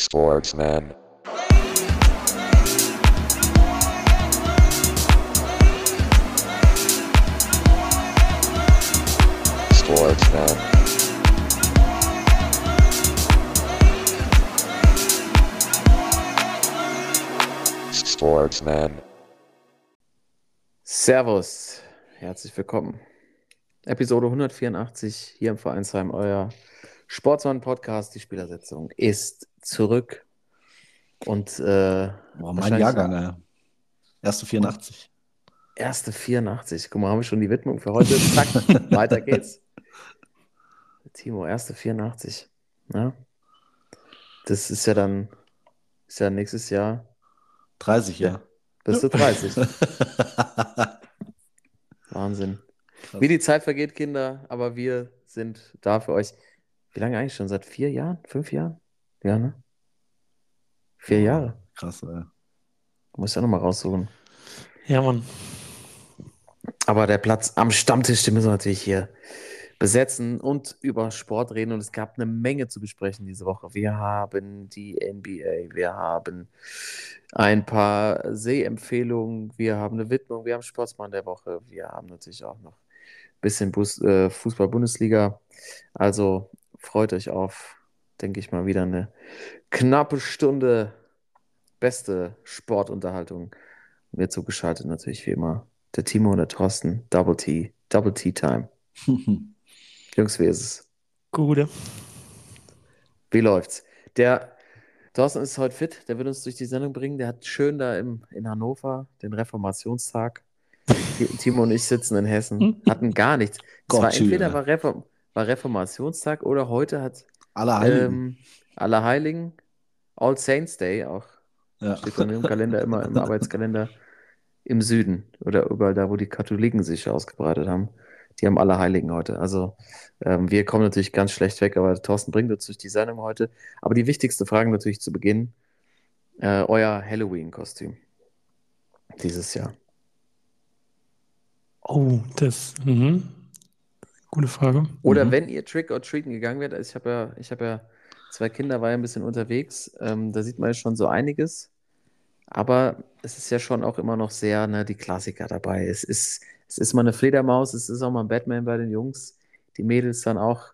Sportsman. Sportsman. Sportsman. Servus, herzlich willkommen. Episode 184 hier im Vereinsheim, euer Sportsmann-Podcast. Die Spielersetzung ist zurück. Und äh, Boah, mein Jahrgang, ey. Erste 84. erste 84. Guck mal, haben wir schon die Widmung für heute. Zack, weiter geht's. Timo, erste 84. Ja. Das ist ja dann, ist ja nächstes Jahr, 30, ja. bist du 30. Wahnsinn. Krass. Wie die Zeit vergeht, Kinder, aber wir sind da für euch. Wie lange eigentlich schon? Seit vier Jahren? Fünf Jahren? Ja, ne? Vier Jahre. Krass, ey. Muss ja nochmal raussuchen. Ja, Mann. Aber der Platz am Stammtisch, den müssen wir natürlich hier besetzen und über Sport reden. Und es gab eine Menge zu besprechen diese Woche. Wir haben die NBA, wir haben ein paar Sehempfehlungen, wir haben eine Widmung, wir haben Sportsmann der Woche, wir haben natürlich auch noch ein bisschen Bus äh, Fußball-Bundesliga. Also freut euch auf, denke ich mal, wieder eine knappe Stunde beste Sportunterhaltung. Mir zugeschaltet natürlich wie immer der Timo und der Thorsten. Double T, Double T Time. Jungs, wie ist es? Gute. Wie läuft's? Der Thorsten ist heute fit, der wird uns durch die Sendung bringen. Der hat schön da im, in Hannover den Reformationstag. Ti- Timo und ich sitzen in Hessen, hatten gar nichts. Es war Gott, entweder war, Reform, war Reformationstag oder heute hat Alle Heiligen. ähm, Allerheiligen, All Saints Day auch. Ja. Steht bei mir im Kalender immer im Arbeitskalender im Süden oder überall da, wo die Katholiken sich ausgebreitet haben. Die haben alle Heiligen heute. Also ähm, wir kommen natürlich ganz schlecht weg, aber Thorsten bringt uns durch die Sendung heute. Aber die wichtigste Frage natürlich zu Beginn: äh, euer Halloween-Kostüm dieses Jahr. Oh, das. Mhm. Gute Frage. Oder Mhm. wenn ihr Trick or Treaten gegangen wärt, also ich habe ja, ich habe ja zwei Kinder, war ja ein bisschen unterwegs, ähm, da sieht man ja schon so einiges. Aber es ist ja schon auch immer noch sehr, ne, die Klassiker dabei. Es ist, es ist mal eine Fledermaus, es ist auch mal ein Batman bei den Jungs. Die Mädels dann auch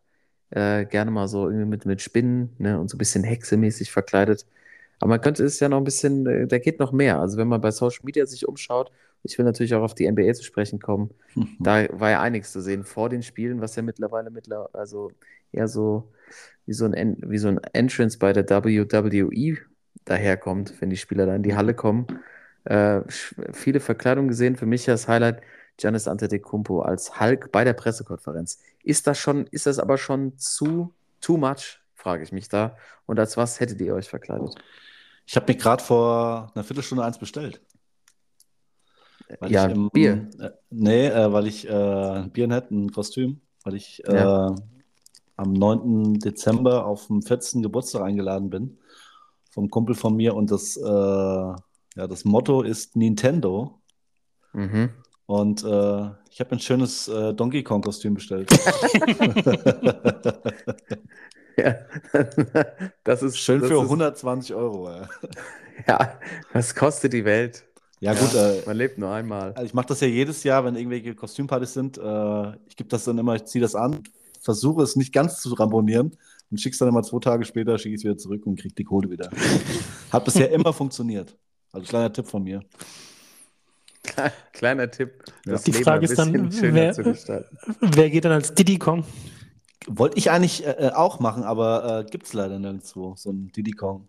äh, gerne mal so irgendwie mit, mit Spinnen, ne, und so ein bisschen hexemäßig verkleidet. Aber man könnte es ja noch ein bisschen, äh, da geht noch mehr. Also wenn man bei Social Media sich umschaut, ich will natürlich auch auf die NBA zu sprechen kommen, da war ja einiges zu sehen vor den Spielen, was ja mittlerweile mittler, also eher so wie so ein, En- wie so ein Entrance bei der WWE daherkommt, wenn die Spieler da in die Halle kommen. Äh, viele Verkleidungen gesehen. Für mich das Highlight Giannis Antetokounmpo als Hulk bei der Pressekonferenz. Ist das schon, ist das aber schon zu too much, frage ich mich da. Und als was hättet ihr euch verkleidet? Ich habe mir gerade vor einer Viertelstunde eins bestellt. Weil ja, ich im, Bier. Äh, nee, äh, weil ich äh, ein Bier hätte, ein Kostüm, weil ich Ja. Am 9. Dezember auf dem 14. Geburtstag eingeladen bin vom Kumpel von mir und das, äh, ja, das Motto ist Nintendo. Mhm. Und äh, ich habe ein schönes äh, Donkey Kong-Kostüm bestellt. Ja, das ist Schön das für ist, 120 Euro. Ey. Ja, was kostet die Welt? Ja, gut, äh, man lebt nur einmal. also ich mache das ja jedes Jahr, wenn irgendwelche Kostümpartys sind. Äh, ich gebe das dann immer, ich ziehe das an, versuche es nicht ganz zu ramponieren und schicke es dann immer zwei Tage später, schicke ich es wieder zurück und kriege die Kohle wieder. Hat bisher immer funktioniert. Also kleiner Tipp von mir. Kleiner Tipp, das Die Leben Frage ein ist dann, wer- zu gestalten. Wer geht dann als Diddy Kong? Wollte ich eigentlich äh, äh, auch machen, aber äh, gibt es leider nirgendwo, so ein Diddy Kong.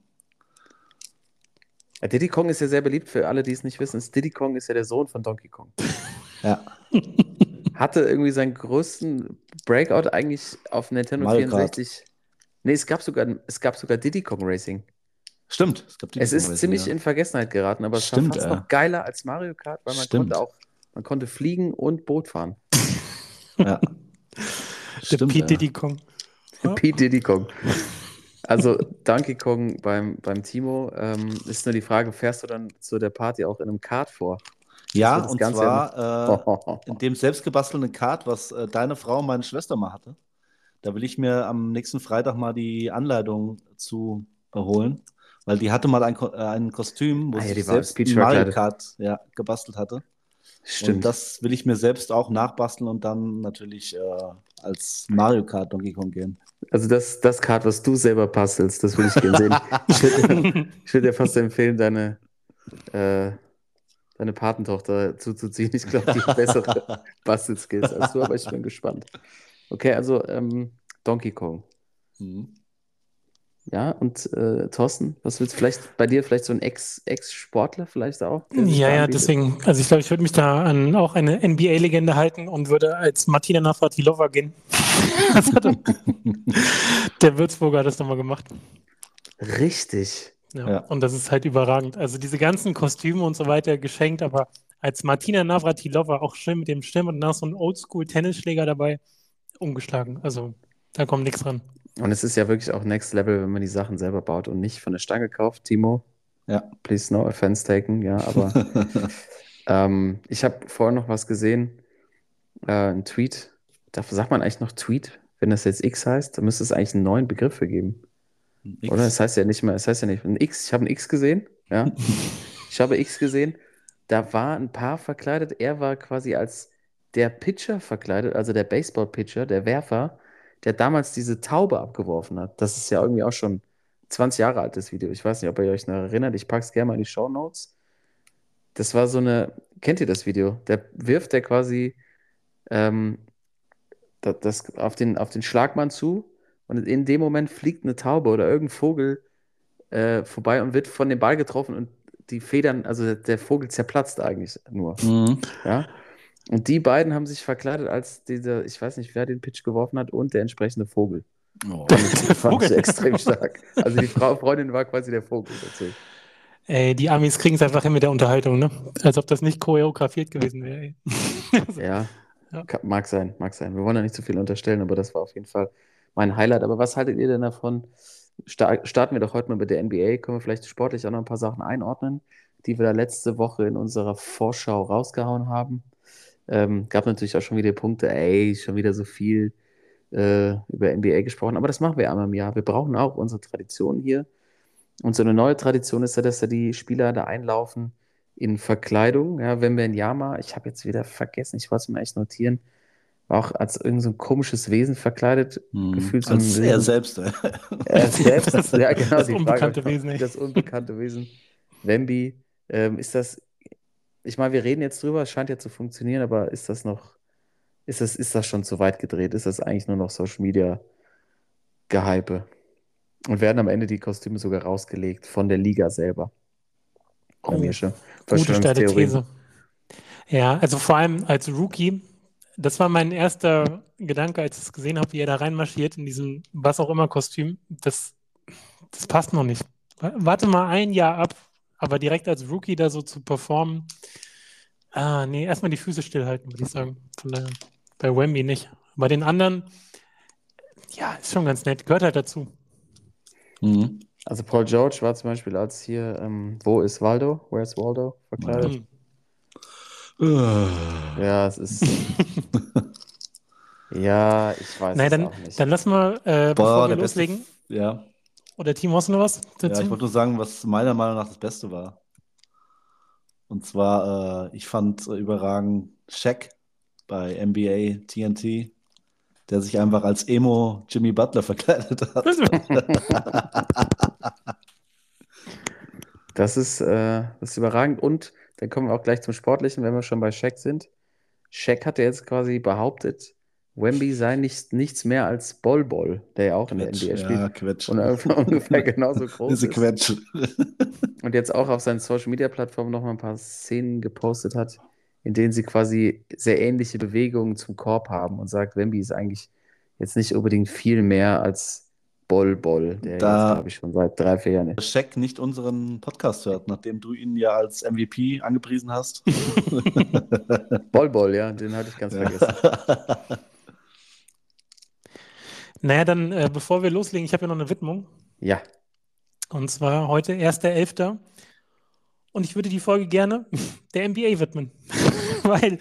Ja, Diddy Kong ist ja sehr beliebt für alle, die es nicht wissen. Diddy Kong ist ja der Sohn von Donkey Kong. Ja, Hatte irgendwie seinen größten Breakout eigentlich auf Nintendo Mario Kart. 64. Nee, es gab sogar, es gab sogar Diddy Kong Racing. stimmt. Es, gab Diddy Es Kong ist Racing, ziemlich ja. in Vergessenheit geraten, aber es war fast ja. noch geiler als Mario Kart, weil man Stimmt. konnte auch, man konnte fliegen und Boot fahren. ja. Der Stimmt, P. ja. Diddy Kong. Pete Diddy Kong. Also Donkey Kong beim, beim Timo ähm, ist nur die Frage, fährst du dann zu der Party auch in einem Kart vor? Ja, und Ganze zwar äh, in dem selbstgebastelten Kart, was äh, deine Frau und meine Schwester mal hatte. Da will ich mir am nächsten Freitag mal die Anleitung zu holen, weil die hatte mal ein, Ko- äh, ein Kostüm, wo Ah ja, sie die selbst in Mario. Kart ja, gebastelt hatte. Stimmt. Und das will ich mir selbst auch nachbasteln und dann natürlich äh, als Mario Kart Donkey Kong gehen. Also das, das Card, was du selber bastelst, das will ich gerne sehen. Ich würde würd dir fast empfehlen, deine, äh, deine Patentochter zuzuziehen. Ich glaube, die hat bessere Bastelskills als du, aber ich bin gespannt. Okay, also ähm, Donkey Kong. Mhm. Ja, und äh, Thorsten, was willst du vielleicht bei dir vielleicht so ein Ex- Ex-Sportler vielleicht auch? Ja, ja, deswegen, also ich glaube, ich würde mich da an auch eine NBA-Legende halten und würde als Martina Navratilova gehen. Er- der Würzburger hat das nochmal gemacht. Richtig. Ja. Ja. Und das ist halt überragend. Also diese ganzen Kostüme und so weiter geschenkt, aber als Martina Navratilova auch schön mit dem Stimm und nach so einem Oldschool-Tennisschläger dabei umgeschlagen. Also da kommt nichts ran. Und es ist ja wirklich auch Next Level, wenn man die Sachen selber baut und nicht von der Stange kauft, Timo. Ja. Please no offense taken, ja, aber ähm, ich habe vorher noch was gesehen, äh, ein Tweet. Darf, sagt man eigentlich noch Tweet, wenn das jetzt X heißt? Da müsste es eigentlich einen neuen Begriff für geben. Oder? Es heißt ja nicht mehr, es heißt ja nicht ein X. Ich habe ein X gesehen, ja. Ich habe X gesehen. Da war ein Paar verkleidet. Er war quasi als der Pitcher verkleidet, also der Baseball-Pitcher, der Werfer, der damals diese Taube abgeworfen hat. Das ist ja irgendwie auch schon 20 Jahre altes Video. Ich weiß nicht, ob ihr euch noch erinnert. Ich packe es gerne mal in die Show Notes. Das war so eine, kennt ihr das Video? Der wirft der quasi ähm, das, das auf den, auf den Schlagmann zu und in dem Moment fliegt eine Taube oder irgendein Vogel äh, vorbei und wird von dem Ball getroffen und die Federn, also der, Vogel zerplatzt eigentlich nur. Mhm. Ja? Und die beiden haben sich verkleidet als dieser, ich weiß nicht, wer den Pitch geworfen hat und der entsprechende Vogel. Oh. Das fand ich Vogel. extrem stark. Also die Frau, Freundin war quasi der Vogel dazu. Ey, die Amis kriegen es einfach hin mit der Unterhaltung, ne? Als ob das nicht choreografiert gewesen wäre. Ja, Ja. mag sein, mag sein. Wir wollen ja nicht zu viel unterstellen, aber das war auf jeden Fall mein Highlight. Aber was haltet ihr denn davon? Sta starten wir doch heute mal mit der NBA. Können wir vielleicht sportlich auch noch ein paar Sachen einordnen, die wir da letzte Woche in unserer Vorschau rausgehauen haben. Ähm, gab natürlich auch schon wieder Punkte, ey, schon wieder so viel äh, über NBA gesprochen, aber das machen wir einmal im Jahr. Wir brauchen auch unsere Tradition hier. Und so eine neue Tradition ist ja, dass da die Spieler da einlaufen in Verkleidung. Ja, wenn wir in Yama, ich habe jetzt wieder vergessen, ich wollte es mir echt notieren, auch als irgend so ein komisches Wesen verkleidet, Mhm. gefühlt so ein Als er selbst. äh. Er selbst, Das- ja, genau, das Frage unbekannte war, Wesen. Das unbekannte Wesen. Wemby, ähm, ist das, ich meine, wir reden jetzt drüber, es scheint ja zu funktionieren, aber ist das noch, ist das, ist das schon zu weit gedreht? Ist das eigentlich nur noch Social Media Gehype? Und werden am Ende die Kostüme sogar rausgelegt von der Liga selber? Oh, mir schon. Gute steile. These. Ja, also vor allem als Rookie, das war mein erster Gedanke, als ich es gesehen habe, wie er da reinmarschiert in diesem was auch immer Kostüm. Das, das passt noch nicht. Wa- Warte mal ein Jahr ab, aber direkt als Rookie da so zu performen. Ah, nee, erstmal die Füße stillhalten, würde ich sagen. Von daher, bei Wemby nicht. Bei den anderen, ja, ist schon ganz nett, gehört halt dazu. Mhm. Also Paul George war zum Beispiel als hier, ähm, wo ist Waldo? Where's Waldo? Verkleidet. Hm. Äh. Ja, es ist. ja, ich weiß Nein, es dann, auch nicht. dann lass mal, äh, bevor wir der beste. loslegen. Ja. Oder Timo, hast du noch was ja, dazu? ich wollte nur sagen, was meiner Meinung nach das Beste war. Und zwar, äh, ich fand äh, überragend Shaq bei NBA TNT, der sich einfach als Emo Jimmy Butler verkleidet hat. Das ist, äh, das ist überragend. Und dann kommen wir auch gleich zum Sportlichen, wenn wir schon bei Shaq sind. Shaq hat ja jetzt quasi behauptet, Wemby sei nicht, nichts mehr als Bol Bol, der ja auch in der NBA spielt. ja, Quetsch. Und ungefähr, genauso groß Diese ist. Quetsch. Und jetzt auch auf seinen Social Media Plattformen noch mal ein paar Szenen gepostet hat, in denen sie quasi sehr ähnliche Bewegungen zum Korb haben und sagt, Wemby ist eigentlich jetzt nicht unbedingt viel mehr als Bol Bol, der Da- jetzt, glaube ich, schon seit drei, vier Jahren ist. Shaq nicht unseren Podcast hört, nachdem du ihn ja als MVP angepriesen hast. Bol Bol, ja, den hatte ich ganz vergessen. Naja, dann, äh, bevor wir loslegen, ich habe ja noch eine Widmung. Ja, Und zwar heute 1.11. Und ich würde die Folge gerne der NBA widmen. Weil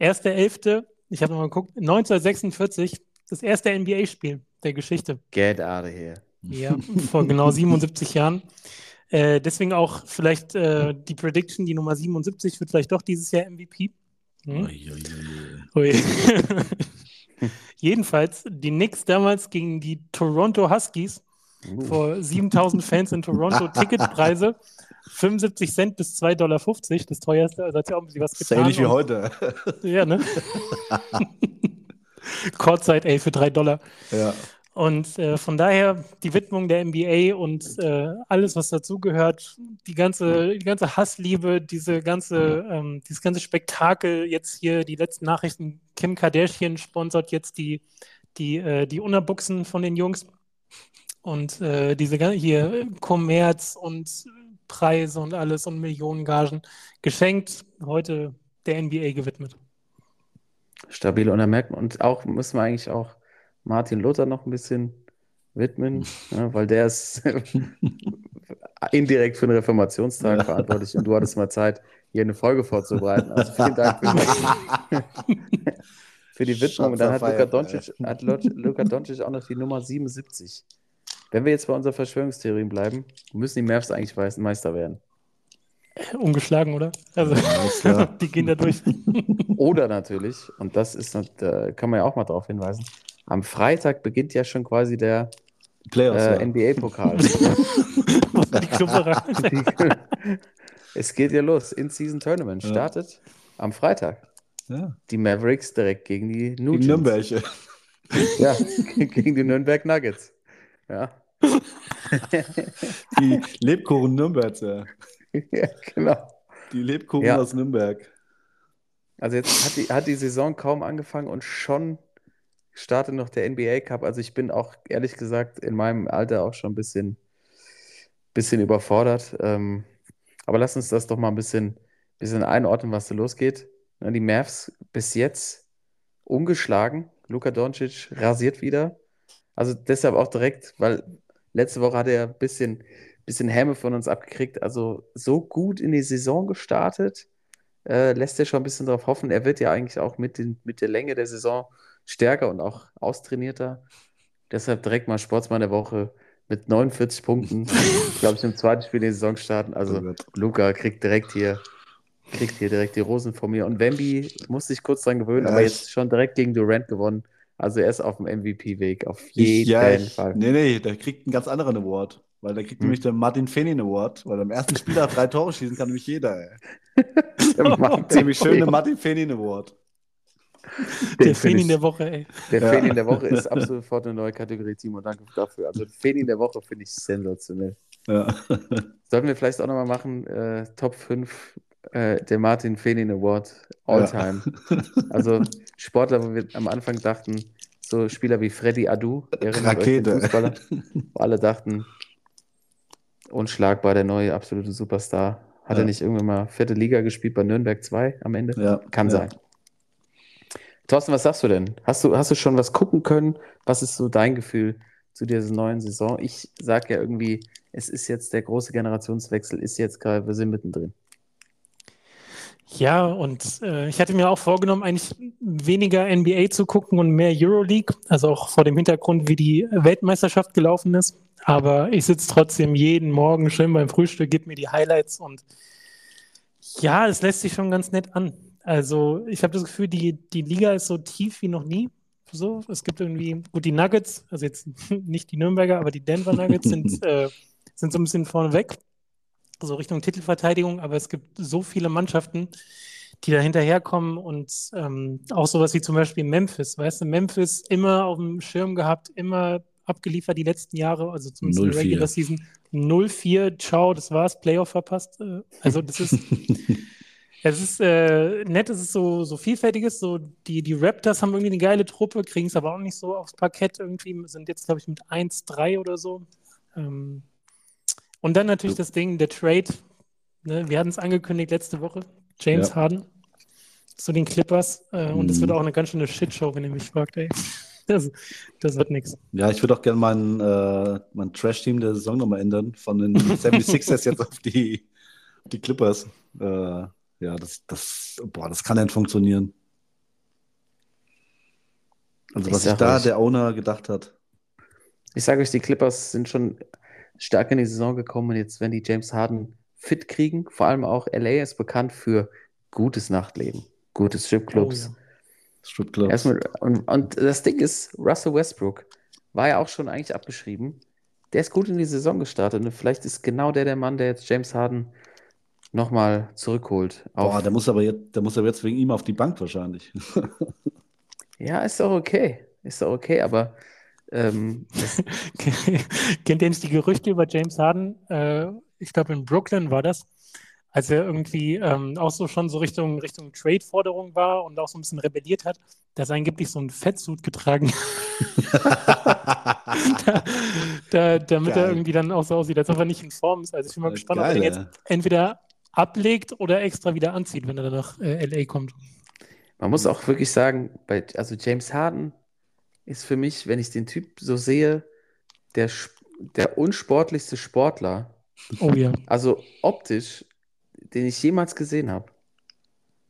1.11., ich habe nochmal geguckt, 1946, das erste NBA-Spiel der Geschichte. get out of here. Ja, vor genau 77 Jahren. Äh, deswegen auch vielleicht äh, die Prediction, die Nummer 77 wird vielleicht doch dieses Jahr MVP. Hm? Ui, ui, ui. Ui. Jedenfalls, die Knicks damals gegen die Toronto Huskies Uh. vor 7000 Fans in Toronto Ticketpreise 75 Cent bis 2,50 Dollar, das teuerste. Also hat ja auch ein bisschen was Das ist ja getan. ähnlich wie heute. Ja, ne? Kurzzeit, ey, für 3 Dollar. ja. Und äh, von daher die Widmung der NBA und äh, alles, was dazugehört, die ganze, die ganze Hassliebe, diese ganze, ähm, dieses ganze Spektakel, jetzt hier die letzten Nachrichten, Kim Kardashian sponsert jetzt die, die, äh, die Unterbuchsen von den Jungs und äh, diese gan- hier Kommerz und Preise und alles und Millionengagen geschenkt, heute der NBA gewidmet. Stabil. Und da merkt man, und auch müssen wir eigentlich auch Martin Luther noch ein bisschen widmen, ja, weil der ist indirekt für den Reformationstag Ja. verantwortlich und du hattest mal Zeit, hier eine Folge vorzubereiten. Also vielen Dank für, für die Widmung. Und dann hat Luka Doncic, hat Luka Doncic auch noch die Nummer 77. Wenn wir jetzt bei unseren Verschwörungstheorien bleiben, müssen die Mavs eigentlich Meister werden. Ungeschlagen, oder? Also, klar. die gehen da durch. Oder natürlich, und das ist, da kann man ja auch mal darauf hinweisen, am Freitag beginnt ja schon quasi der äh, ja. NBA-Pokal. es geht ja los. In-Season Tournament Ja. startet am Freitag. ja. Die Mavericks direkt gegen die Gegen Nugents. Nürnberg. Ja, gegen die Nürnberg Nuggets. Ja. Die Lebkuchen Nürnbergs, ja. ja, genau. Die Lebkuchen Ja. aus Nürnberg. Also jetzt hat die, hat die Saison kaum angefangen und schon startet noch der NBA Cup. Also ich bin auch ehrlich gesagt in meinem Alter auch schon ein bisschen, bisschen überfordert. Ähm, aber lass uns das doch mal ein bisschen, bisschen einordnen, was da losgeht. Na, Die Mavs bis jetzt ungeschlagen. Luka Doncic rasiert wieder. Also deshalb auch direkt, weil letzte Woche hat er ein bisschen, bisschen Häme von uns abgekriegt. Also so gut in die Saison gestartet äh, lässt er schon ein bisschen darauf hoffen. Er wird ja eigentlich auch mit, den, mit der Länge der Saison stärker und auch austrainierter. Deshalb direkt mal Sportsmann der Woche mit 49 Punkten. glaube ich, im zweiten Spiel der Saison starten. Also Oh. Luca kriegt direkt hier, kriegt hier direkt die Rosen von mir. Und Wemby muss sich kurz dran gewöhnen, Ja, aber ich- jetzt schon direkt gegen Durant gewonnen. Also er ist auf dem MVP-Weg, auf Ich, jeden ja, ich, Fall. nee, nee, der kriegt einen ganz anderen Award. Weil der kriegt Hm. nämlich den Martin Fenin Award, weil am ersten Spieler drei Tore schießen kann nämlich jeder. Ey. Der Martin Ziemlich schön, der Martin Fenin Award. Der Den find Fenin ich- der Woche, ey. Der Ja. Fenin der Woche ist ab sofort eine neue Kategorie, Timo. Danke dafür. Also Fenin der Woche finde ich sensationell. Ja. Sollten wir vielleicht auch nochmal machen, äh, Top 5 äh, der Martin Fenin Award All-Time. Also Sportler, wo wir am Anfang dachten, so Spieler wie Freddy Adu, erinnert euch den Rakete. Fußballer, wo alle dachten, unschlagbar, der neue absolute Superstar. Hat Ja. er nicht irgendwann mal vierte Liga gespielt bei Nürnberg 2 am Ende? Ja. Kann ja. sein. Thorsten, was sagst du denn? Hast du, hast du schon was gucken können? Was ist so dein Gefühl zu dieser neuen Saison? Ich sage ja irgendwie, es ist jetzt der große Generationswechsel, ist jetzt gerade, wir sind mittendrin. Ja, und äh, ich hatte mir auch vorgenommen, eigentlich weniger NBA zu gucken und mehr Euroleague, also auch vor dem Hintergrund, wie die Weltmeisterschaft gelaufen ist. Aber ich sitze trotzdem jeden Morgen schön beim Frühstück, gebe mir die Highlights und ja, es lässt sich schon ganz nett an. Also ich habe das Gefühl, die, die Liga ist so tief wie noch nie. So, es gibt irgendwie, gut, die Nuggets, also jetzt nicht die Nürnberger, aber die Denver Nuggets sind, äh, sind so ein bisschen vorne weg so Richtung Titelverteidigung, aber es gibt so viele Mannschaften, die da hinterherkommen und ähm, auch sowas wie zum Beispiel Memphis, weißt du, Memphis immer auf dem Schirm gehabt, immer abgeliefert die letzten Jahre, also zumindest in der 0-4. Regular Season 0-4, ciao, das war's, Playoff verpasst. Äh, also das ist, es ist äh, nett, es ist so, so vielfältiges, so die, die Raptors haben irgendwie eine geile Truppe, kriegen es aber auch nicht so aufs Parkett irgendwie, sind jetzt glaube ich mit 1-3 oder so. Ähm, und dann natürlich das Ding, der Trade. Ne, wir hatten es angekündigt letzte Woche. James Ja. Harden zu den Clippers. Äh, und es Mhm. wird auch eine ganz schöne Shitshow, wenn ihr mich fragt, ey. Das, das wird nichts. Ja, ich würde auch gerne mein, äh, mein Trash-Team der Saison nochmal ändern. Von den 76ers jetzt auf die, auf die Clippers. Äh, ja, das, das, boah, das kann nicht funktionieren. Also, Ich was sich da euch. der Owner gedacht hat. Ich sage euch, die Clippers sind schon stark in die Saison gekommen und jetzt, wenn die James Harden fit kriegen, vor allem auch LA ist bekannt für gutes Nachtleben, gutes Stripclubs. Oh, Stripclubs. Erstmal, und, und das Ding ist, Russell Westbrook war ja auch schon eigentlich abgeschrieben. Der ist gut in die Saison gestartet und vielleicht ist genau der der Mann, der jetzt James Harden nochmal zurückholt. Boah, der muss aber jetzt, der muss aber jetzt wegen ihm auf die Bank wahrscheinlich. ja, ist doch okay. Ist doch okay, aber ähm, Kennt ihr nicht die Gerüchte über James Harden? Äh, ich glaube, in Brooklyn war das, als er irgendwie ähm, auch so schon so Richtung, Richtung Trade-Forderung war und auch so ein bisschen rebelliert hat, dass er angeblich so einen Fettsuit getragen da, da, damit er Geil. irgendwie dann auch so aussieht, als ob er nicht in Form ist. Also ich bin mal Ja, gespannt, ob er geil, den jetzt entweder ablegt oder extra wieder anzieht, wenn er dann nach äh, LA kommt. man muss auch wirklich sagen, bei, also James Harden ist für mich, wenn ich den Typ so sehe, der, der unsportlichste Sportler, Oh ja. also optisch, den ich jemals gesehen habe.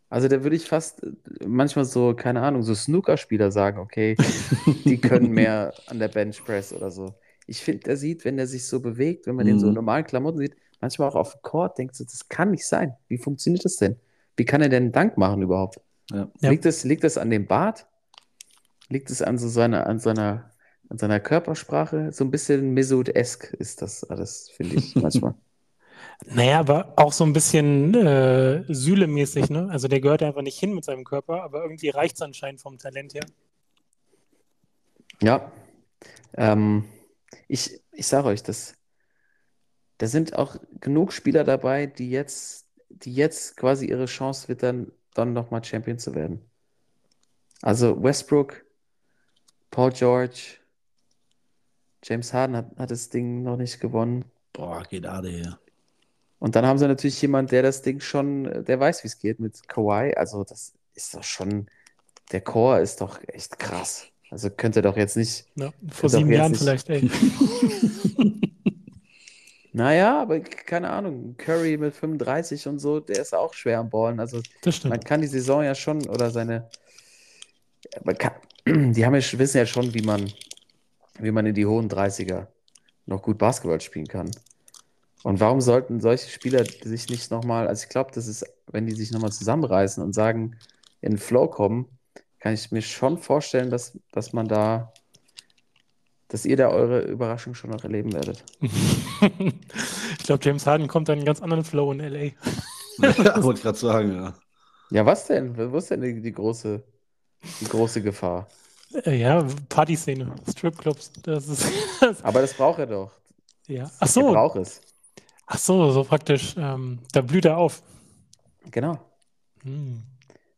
Also da würde ich fast manchmal so, keine Ahnung, so Snookerspieler sagen, okay, die können mehr an der Benchpress oder so. Ich finde, der sieht, wenn der sich so bewegt, wenn man den so in Mhm. normalen Klamotten sieht, manchmal auch auf dem Court, denkt so, das kann nicht sein. Wie funktioniert das denn? Wie kann er denn einen Dank machen überhaupt? Ja. Ja. Liegt es, liegt es an dem Bart? Liegt es an so seiner, an seiner, an seiner Körpersprache? So ein bisschen Mesut-esk ist das alles, finde ich manchmal. Naja, aber auch so ein bisschen äh, Süle-mäßig, ne? Also der gehört einfach nicht hin mit seinem Körper, aber irgendwie reicht es anscheinend vom Talent her. Ja, ähm, ich, ich sage euch, das, da sind auch genug Spieler dabei, die jetzt, die jetzt quasi ihre Chance wittern, dann nochmal Champion zu werden. Also Westbrook, Paul George, James Harden hat, hat das Ding noch nicht gewonnen. Boah, geht Ade hier. Und dann haben sie natürlich jemand, der das Ding schon, der weiß, wie es geht mit Kawhi. Also das ist doch schon, der Core ist doch echt krass. Also könnte doch jetzt nicht, Ja, vor sieben Jahren nicht- vielleicht, ey. naja, aber keine Ahnung, Curry mit 35 und so, der ist auch schwer am Ballen. Also man kann die Saison ja schon oder seine, kann, die haben ja, wissen ja schon, wie man, wie man in die hohen 30er noch gut Basketball spielen kann. Und warum sollten solche Spieler sich nicht nochmal, also ich glaube, das ist, wenn die sich nochmal zusammenreißen und sagen, in den Flow kommen, kann ich mir schon vorstellen, dass, dass man da, dass ihr da eure Überraschung schon noch erleben werdet. Ich glaube, James Harden kommt dann in einen ganz anderen Flow in LA. Ja, wollte ich gerade sagen, ja. Ja, was denn? Wo ist denn die, die große, die große Gefahr? Äh, Ja, Partyszene, Stripclubs, das ist. Das, Aber das braucht er doch. ja. Ach Er so, braucht es. Ach so, so praktisch. Ähm, da blüht er auf. Genau. Hm.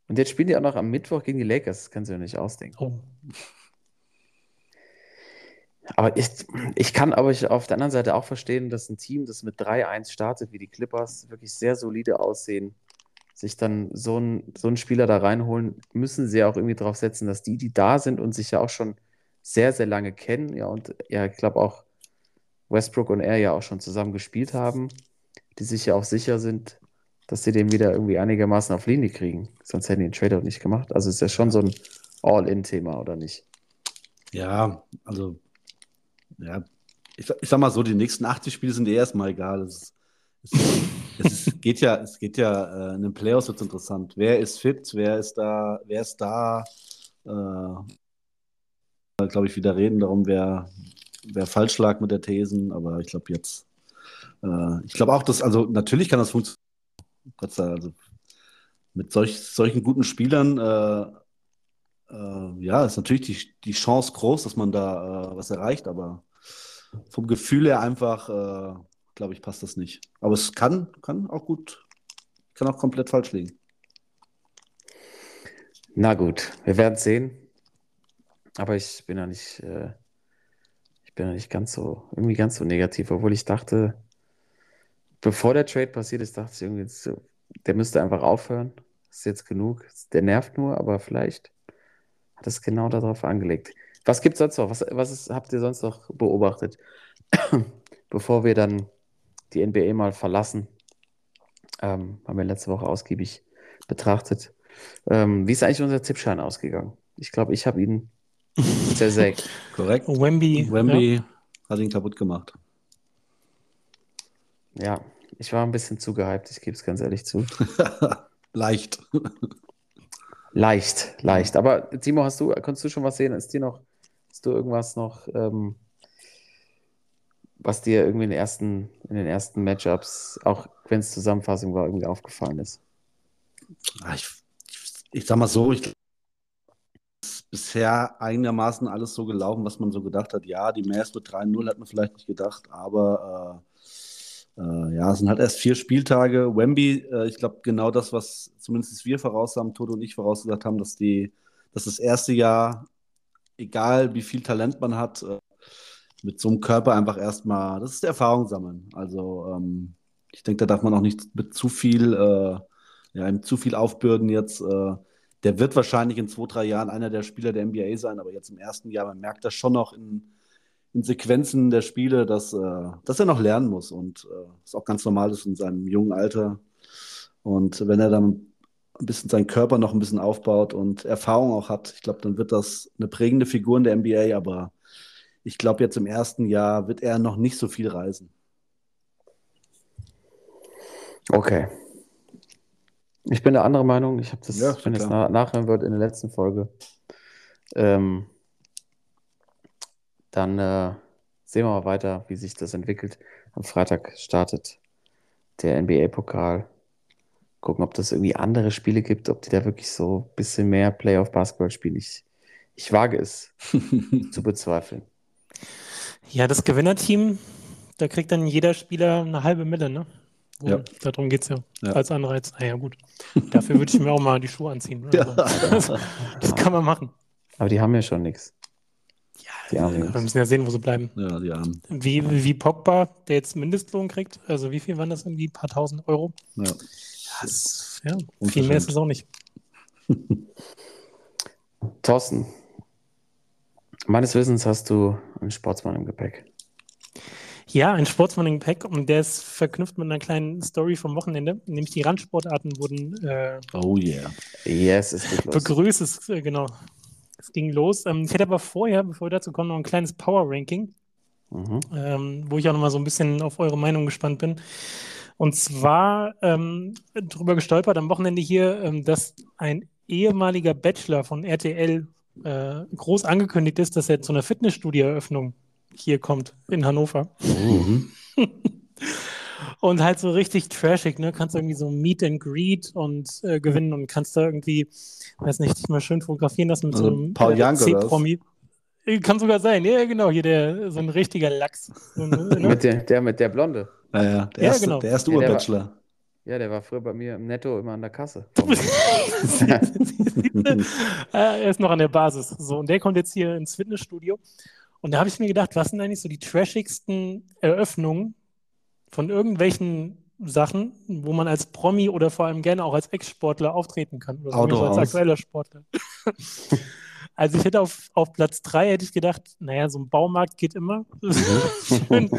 Und jetzt spielen die auch noch am Mittwoch gegen die Lakers. Das kannst du ja nicht ausdenken. Oh. Aber ich, ich kann aber ich auf der anderen Seite auch verstehen, dass ein Team, das mit 3-1 startet, wie die Clippers, wirklich sehr solide aussehen, sich dann so einen so einen Spieler da reinholen, müssen sie ja auch irgendwie drauf setzen, dass die, die da sind und sich ja auch schon sehr, sehr lange kennen, ja, und ja, ich glaube auch Westbrook und er ja auch schon zusammen gespielt haben, die sich ja auch sicher sind, dass sie den wieder irgendwie einigermaßen auf Linie kriegen. Sonst hätten die den Trade auch nicht gemacht. Also ist ja schon so ein All-In-Thema, oder nicht? Ja, also, ja, ich, ich sag mal so, die nächsten 80 Spiele sind eh erstmal egal. Es, es, es geht ja, es geht ja, äh, in den Playoffs wird interessant. Wer ist fit, wer ist da, wer ist da, äh, glaube ich, wieder reden darum, wer, falsch lag mit der Thesen, aber ich glaube jetzt, äh, ich glaube auch, dass, also natürlich kann das funktionieren. Gott sei Dank, also mit solch, solchen guten Spielern, äh, äh, ja, ist natürlich die, die Chance groß, dass man da äh, was erreicht, aber vom Gefühl her einfach, äh, glaube ich, passt das nicht. Aber es kann, kann auch gut, kann auch komplett falsch liegen. Na gut, wir werden sehen. Aber ich bin ja nicht, äh, ich bin ja nicht ganz so, irgendwie ganz so negativ, obwohl ich dachte, bevor der Trade passiert ist, dachte ich irgendwie, der müsste einfach aufhören. Ist jetzt genug. Der nervt nur, aber vielleicht hat es genau darauf angelegt. Was gibt es sonst noch? Was, was ist, habt ihr sonst noch beobachtet, bevor wir dann die NBA mal verlassen? Ähm, haben wir letzte Woche ausgiebig betrachtet. Ähm, wie ist eigentlich unser Tippschein ausgegangen? Ich glaube, ich habe ihn zersägt. Korrekt? Wemby, Wemby, Hat ihn kaputt gemacht. Ja, ich war ein bisschen zu gehypt, ich gebe es ganz ehrlich zu. Leicht. Leicht, leicht. Aber Timo, hast du, konntest du schon was sehen? Ist dir noch, hast du irgendwas noch, ähm, was dir irgendwie in den ersten, in den ersten Matchups, auch wenn es Zusammenfassung war, irgendwie aufgefallen ist? Ah, Ich, ich sag mal so, ich ist bisher einigermaßen alles so gelaufen, was man so gedacht hat. Ja, die Mavs mit 3-0 hat man vielleicht nicht gedacht, aber äh, äh, ja, es sind halt erst vier Spieltage. Wemby, äh, ich glaube, genau das, was zumindest wir voraus haben, Toto und ich vorausgesagt haben, dass die, dass das erste Jahr, egal wie viel Talent man hat, äh, mit so einem Körper einfach erstmal, das ist Erfahrung sammeln. Also ähm, ich denke, da darf man auch nicht mit zu viel, äh, ja, ihm zu viel aufbürden jetzt. Der wird wahrscheinlich in zwei, drei Jahren einer der Spieler der NBA sein, aber jetzt im ersten Jahr, man merkt das schon noch in, in Sequenzen der Spiele, dass, äh, dass er noch lernen muss und äh, auch ganz normal ist in seinem jungen Alter. Und wenn er dann ein bisschen seinen Körper noch ein bisschen aufbaut und Erfahrung auch hat, ich glaube, dann wird das eine prägende Figur in der NBA, aber ich glaube, jetzt im ersten Jahr wird er noch nicht so viel reisen. Okay. Ich bin der andere Meinung. Ich habe das, Ja, wenn es nachhören wird in der letzten Folge, ähm, dann äh, sehen wir mal weiter, wie sich das entwickelt. Am Freitag startet der NBA-Pokal. Gucken, ob das irgendwie andere Spiele gibt, ob die da wirklich so ein bisschen mehr Playoff-Basketball spielen. Ich, ich wage es zu bezweifeln. Ja, das Gewinnerteam, da kriegt dann jeder Spieler eine halbe Mille, ne? Wo- Ja. Darum geht es ja. Ja. Als Anreiz. Naja, gut. Dafür würde ich mir auch mal die Schuhe anziehen. Ja. Also, das kann man machen. Aber die haben ja schon nichts. Die armen Wir müssen ja sehen, wo sie bleiben. ja, die Armen. Wie, wie Pogba, der jetzt Mindestlohn kriegt. Also wie viel waren das irgendwie? Ein paar tausend Euro? Ja. Das, ja, viel mehr ist es auch nicht. Thorsten, meines Wissens hast du einen Sportsmann im Gepäck. Ja, ein Sportsmann im Pack und der ist verknüpft mit einer kleinen Story vom Wochenende. Nämlich die Randsportarten wurden äh, Oh yeah. Yes, es geht los. begrüßt. Es, äh, genau. Es ging los. Ähm, ich hätte aber vorher, bevor wir dazu kommen, noch ein kleines Power-Ranking, Mhm. ähm, wo ich auch noch mal so ein bisschen auf eure Meinung gespannt bin. Und zwar ähm, drüber gestolpert am Wochenende hier, ähm, dass ein ehemaliger Bachelor von RTL äh, groß angekündigt ist, dass er zu einer Fitnessstudio-Eröffnung hier kommt in Hannover. Mhm. Und halt so richtig trashig, ne? Kannst irgendwie so Meet and Greet und äh, gewinnen und kannst da irgendwie, weiß nicht, dich mal schön fotografieren lassen mit Also so einem Paul äh, Jank oder was? C-Promi. Kann sogar sein, ja, genau, hier der, so ein richtiger Lachs. So, ein, ne? Mit der, der mit der Blonde. Ja, ja. Der Ja, erste, genau. der erste Ja, der war- Urbachelor. Ja, der war früher bei mir im Netto immer an der Kasse. Äh, er ist noch an der Basis. So, und der kommt jetzt hier ins Fitnessstudio. Und da habe ich mir gedacht, was sind eigentlich so die trashigsten Eröffnungen von irgendwelchen Sachen, wo man als Promi oder vor allem gerne auch als Ex-Sportler auftreten kann. Oder so als aktueller Sportler. Also ich hätte auf, auf Platz drei hätte ich gedacht, naja, so ein Baumarkt geht immer. schön,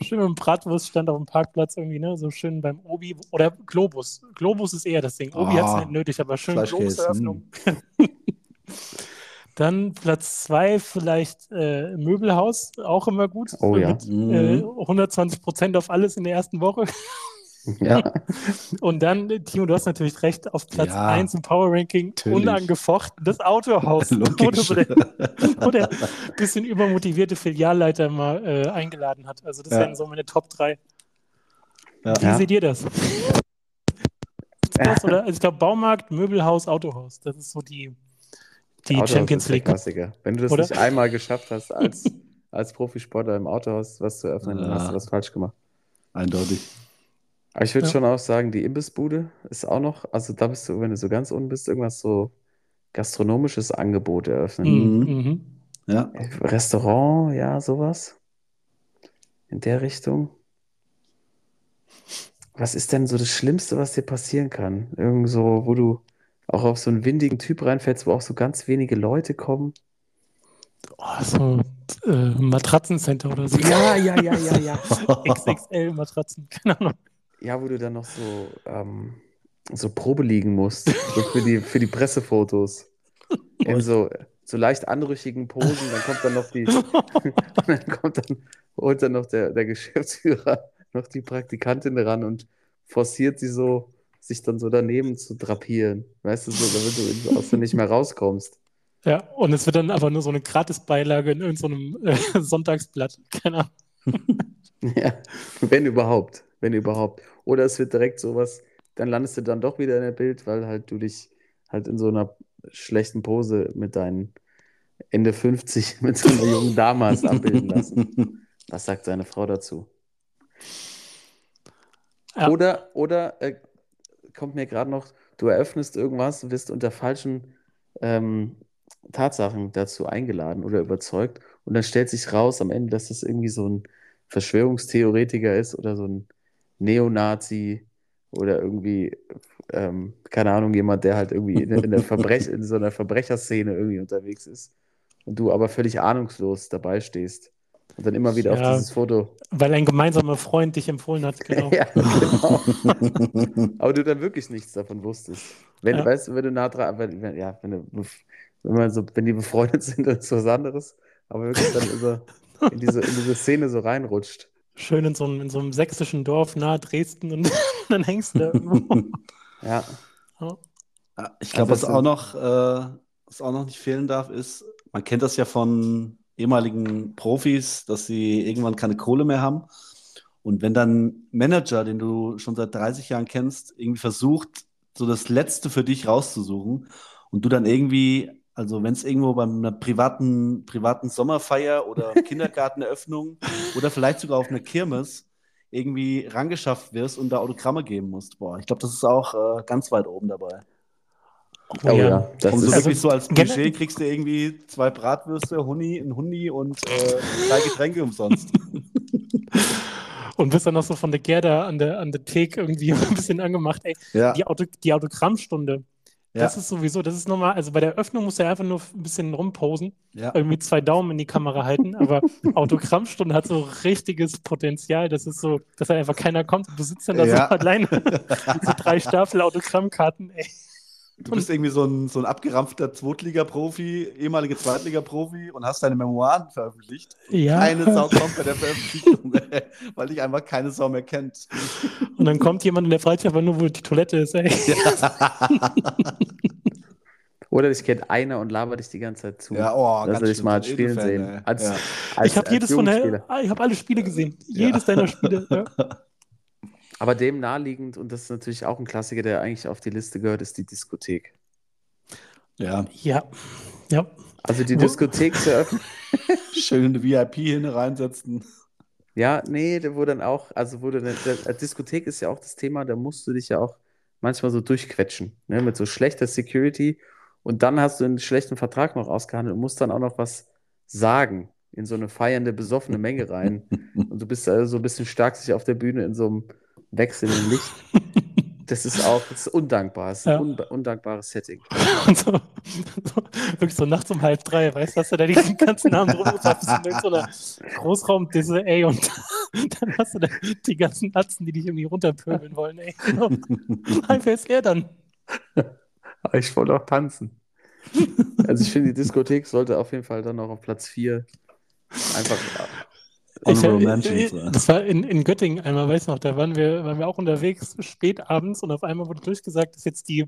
schön mit dem Bratwurststand auf dem Parkplatz irgendwie, ne? So schön beim Obi oder Globus. Globus ist eher das Ding. Obi Ah, hat es nicht nötig, aber schön Globuseröffnung. Dann Platz zwei vielleicht äh, Möbelhaus, auch immer gut. Oh ja. Mit äh, Mhm. 120 Prozent auf alles in der ersten Woche. ja. Und dann, äh, Timo, du hast natürlich recht, auf Platz Ja. 1 im Power Ranking Natürlich. unangefochten das Autohaus, wo der, wo der bisschen übermotivierte Filialleiter mal äh, eingeladen hat. Also das Ja. wären so meine Top 3. Ja. Wie Ja. seht ihr das? das oder, also ich glaube Baumarkt, Möbelhaus, Autohaus. Das ist so die, die Autohaus Champions ist der League. Klassiker. Wenn du das Oder? nicht einmal geschafft hast, als, als Profisportler im Autohaus was zu öffnen, dann Ja. hast du was falsch gemacht. Eindeutig. Aber ich würde Ja. schon auch sagen, die Imbissbude ist auch noch, also da bist du, wenn du so ganz unten bist, irgendwas so gastronomisches Angebot eröffnen. Mhm. Mhm. Mhm. Ja. Restaurant, ja, sowas. In der Richtung. Was ist denn so das Schlimmste, was dir passieren kann? Irgend so, wo du auch auf so einen windigen Typ reinfällst, wo auch so ganz wenige Leute kommen. Oh, so äh, Matratzencenter oder so. Ja, ja, ja, ja, ja. XXL Matratzen. Keine Ahnung. Ja, wo du dann noch so, ähm, so Probe liegen musst, so für die, für die Pressefotos. In so, so leicht anrüchigen Posen. Dann kommt dann noch die, dann kommt dann, holt dann noch der, der Geschäftsführer noch die Praktikantin ran und forciert sie so, sich dann so daneben zu drapieren. Weißt du, so, damit du aus nicht mehr rauskommst. Ja, und es wird dann aber nur so eine Gratisbeilage in irgendeinem äh, Sonntagsblatt. Keine Ahnung. Ja, wenn überhaupt, wenn überhaupt. Oder es wird direkt sowas, dann landest du dann doch wieder in der Bild, weil halt du dich halt in so einer schlechten Pose mit deinen Ende 50 mit so einer jungen Dame hast abbilden lassen. Was sagt seine Frau dazu? Ja. Oder, oder äh, kommt mir gerade noch, du eröffnest irgendwas, wirst unter falschen ähm, Tatsachen dazu eingeladen oder überzeugt und dann stellt sich raus am Ende, dass das irgendwie so ein Verschwörungstheoretiker ist oder so ein Neonazi oder irgendwie, ähm, keine Ahnung, jemand, der halt irgendwie in, in, in so einer Verbrecherszene irgendwie unterwegs ist und du aber völlig ahnungslos dabei stehst und dann immer wieder Ja. auf dieses Foto Weil ein gemeinsamer Freund dich empfohlen hat, genau. ja, genau. Aber du dann wirklich nichts davon wusstest. Wenn, Ja. weißt du, wenn du nah dran, wenn, wenn, ja, wenn, du, wenn, man so, wenn die befreundet sind, dann ist was anderes. Aber wirklich dann in, so, in, diese, in diese Szene so reinrutscht. Schön in so, einem, in so einem sächsischen Dorf nahe Dresden und dann hängst du da irgendwo. Ja, Ja. Ja, ich glaube, Also was es auch noch, äh, was auch noch nicht fehlen darf, ist, man kennt das ja von ehemaligen Profis, dass sie irgendwann keine Kohle mehr haben. Und wenn dann Manager, den du schon seit 30 Jahren kennst, irgendwie versucht, so das Letzte für dich rauszusuchen und du dann irgendwie, also wenn es irgendwo bei einer privaten, privaten Sommerfeier oder Kindergarteneröffnung oder vielleicht sogar auf einer Kirmes irgendwie rangeschafft wirst und da Autogramme geben musst. Boah, ich glaube, das ist auch äh, ganz weit oben dabei. Oh ja, das Und so ist, Also, wirklich so als Klischee kriegst du irgendwie zwei Bratwürste, Huni, ein Hundi und äh, drei Getränke umsonst. Und bist dann noch so von der Gerda an der, an der Theke irgendwie ein bisschen angemacht. Ey, Ja, die, Auto, die Autogrammstunde, ja, das ist sowieso, das ist nochmal, also bei der Öffnung musst du ja einfach nur ein bisschen rumposen, ja. irgendwie zwei Daumen in die Kamera halten, aber Autogrammstunde hat so richtiges Potenzial, das ist so, dass da einfach keiner kommt und du sitzt dann da Ja. so alleine mit so drei Stapel Autogrammkarten, ey. Du bist irgendwie so ein, so ein abgerampfter Zweitliga-Profi, ehemaliger Zweitliga-Profi und hast deine Memoiren veröffentlicht. Ja. Keine Sau kommt bei der Veröffentlichung, weil dich einfach keine Sau mehr kennt. Und dann kommt jemand und der fragt sich aber nur, wo die Toilette ist, ey. oder dich kennt einer und labert dich die ganze Zeit zu. Ja, oh, Lass ganz dich mal spielen sehen. Als, Ja. als, ich habe jedes von der, ich habe alle Spiele gesehen. Jedes deiner Spiele. Aber dem naheliegend, und das ist natürlich auch ein Klassiker, der eigentlich auf die Liste gehört, ist die Diskothek. ja, ja. Ja. Also die Wo- Diskothek zu öffnen. schön eine VIP hin reinsetzen. Ja, nee, da wo dann auch, also wo du dann, der, Diskothek ist ja auch das Thema, da musst du dich ja auch manchmal so durchquetschen, ne, mit so schlechter Security und dann hast du einen schlechten Vertrag noch ausgehandelt und musst dann auch noch was sagen in so eine feiernde, besoffene Menge rein und du bist also so ein bisschen stark sich auf der Bühne in so einem wechselnden Licht. Das ist auch, das ist undankbar, das ist ein Ja. un undankbares Setting. Und so, so, wirklich so nachts um halb drei, weißt du, hast du da diesen ganzen Abend bist in so einer Großraumdisse, ey, und dann hast du da die ganzen Atzen, die dich irgendwie runterpöbeln wollen, ey. Genau. Wer ist er dann? Aber ich wollte auch tanzen. Also ich finde, die Diskothek sollte auf jeden Fall dann auch auf Platz 4 einfach. Ich, ja. das war in, in Göttingen einmal, weiß noch, da waren wir, waren wir auch unterwegs, spät abends und auf einmal wurde durchgesagt, dass jetzt die,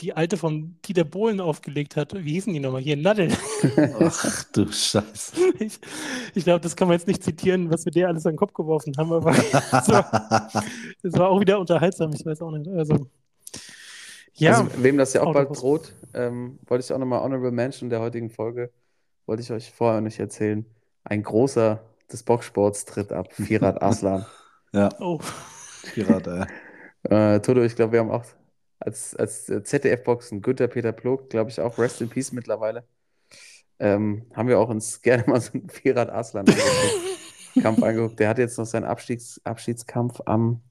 die alte von Dieter Bohlen aufgelegt hat. Wie hießen die nochmal? Hier, Nadel. Ach du Scheiße. Ich, ich glaube, das kann man jetzt nicht zitieren, was wir dir alles an den Kopf geworfen haben, aber es war, war auch wieder unterhaltsam, ich weiß auch nicht. Also, ja, Also, wem das ja auch bald Autobus. droht, ähm, wollte ich auch nochmal Honorable Mention der heutigen Folge, wollte ich euch vorher nicht erzählen. Ein großer des Boxsports tritt ab, Firat Aslan. Ja, oh, Pirat, ey. Äh, Toto, ich glaube, wir haben auch als, als ZDF-Boxen Günther Peter Plog, glaube ich, auch Rest in Peace mittlerweile. Ähm, haben wir auch uns gerne mal so einen Firat Aslan angeguckt, Kampf angeguckt. Der hat jetzt noch seinen Abschieds, Abschiedskampf am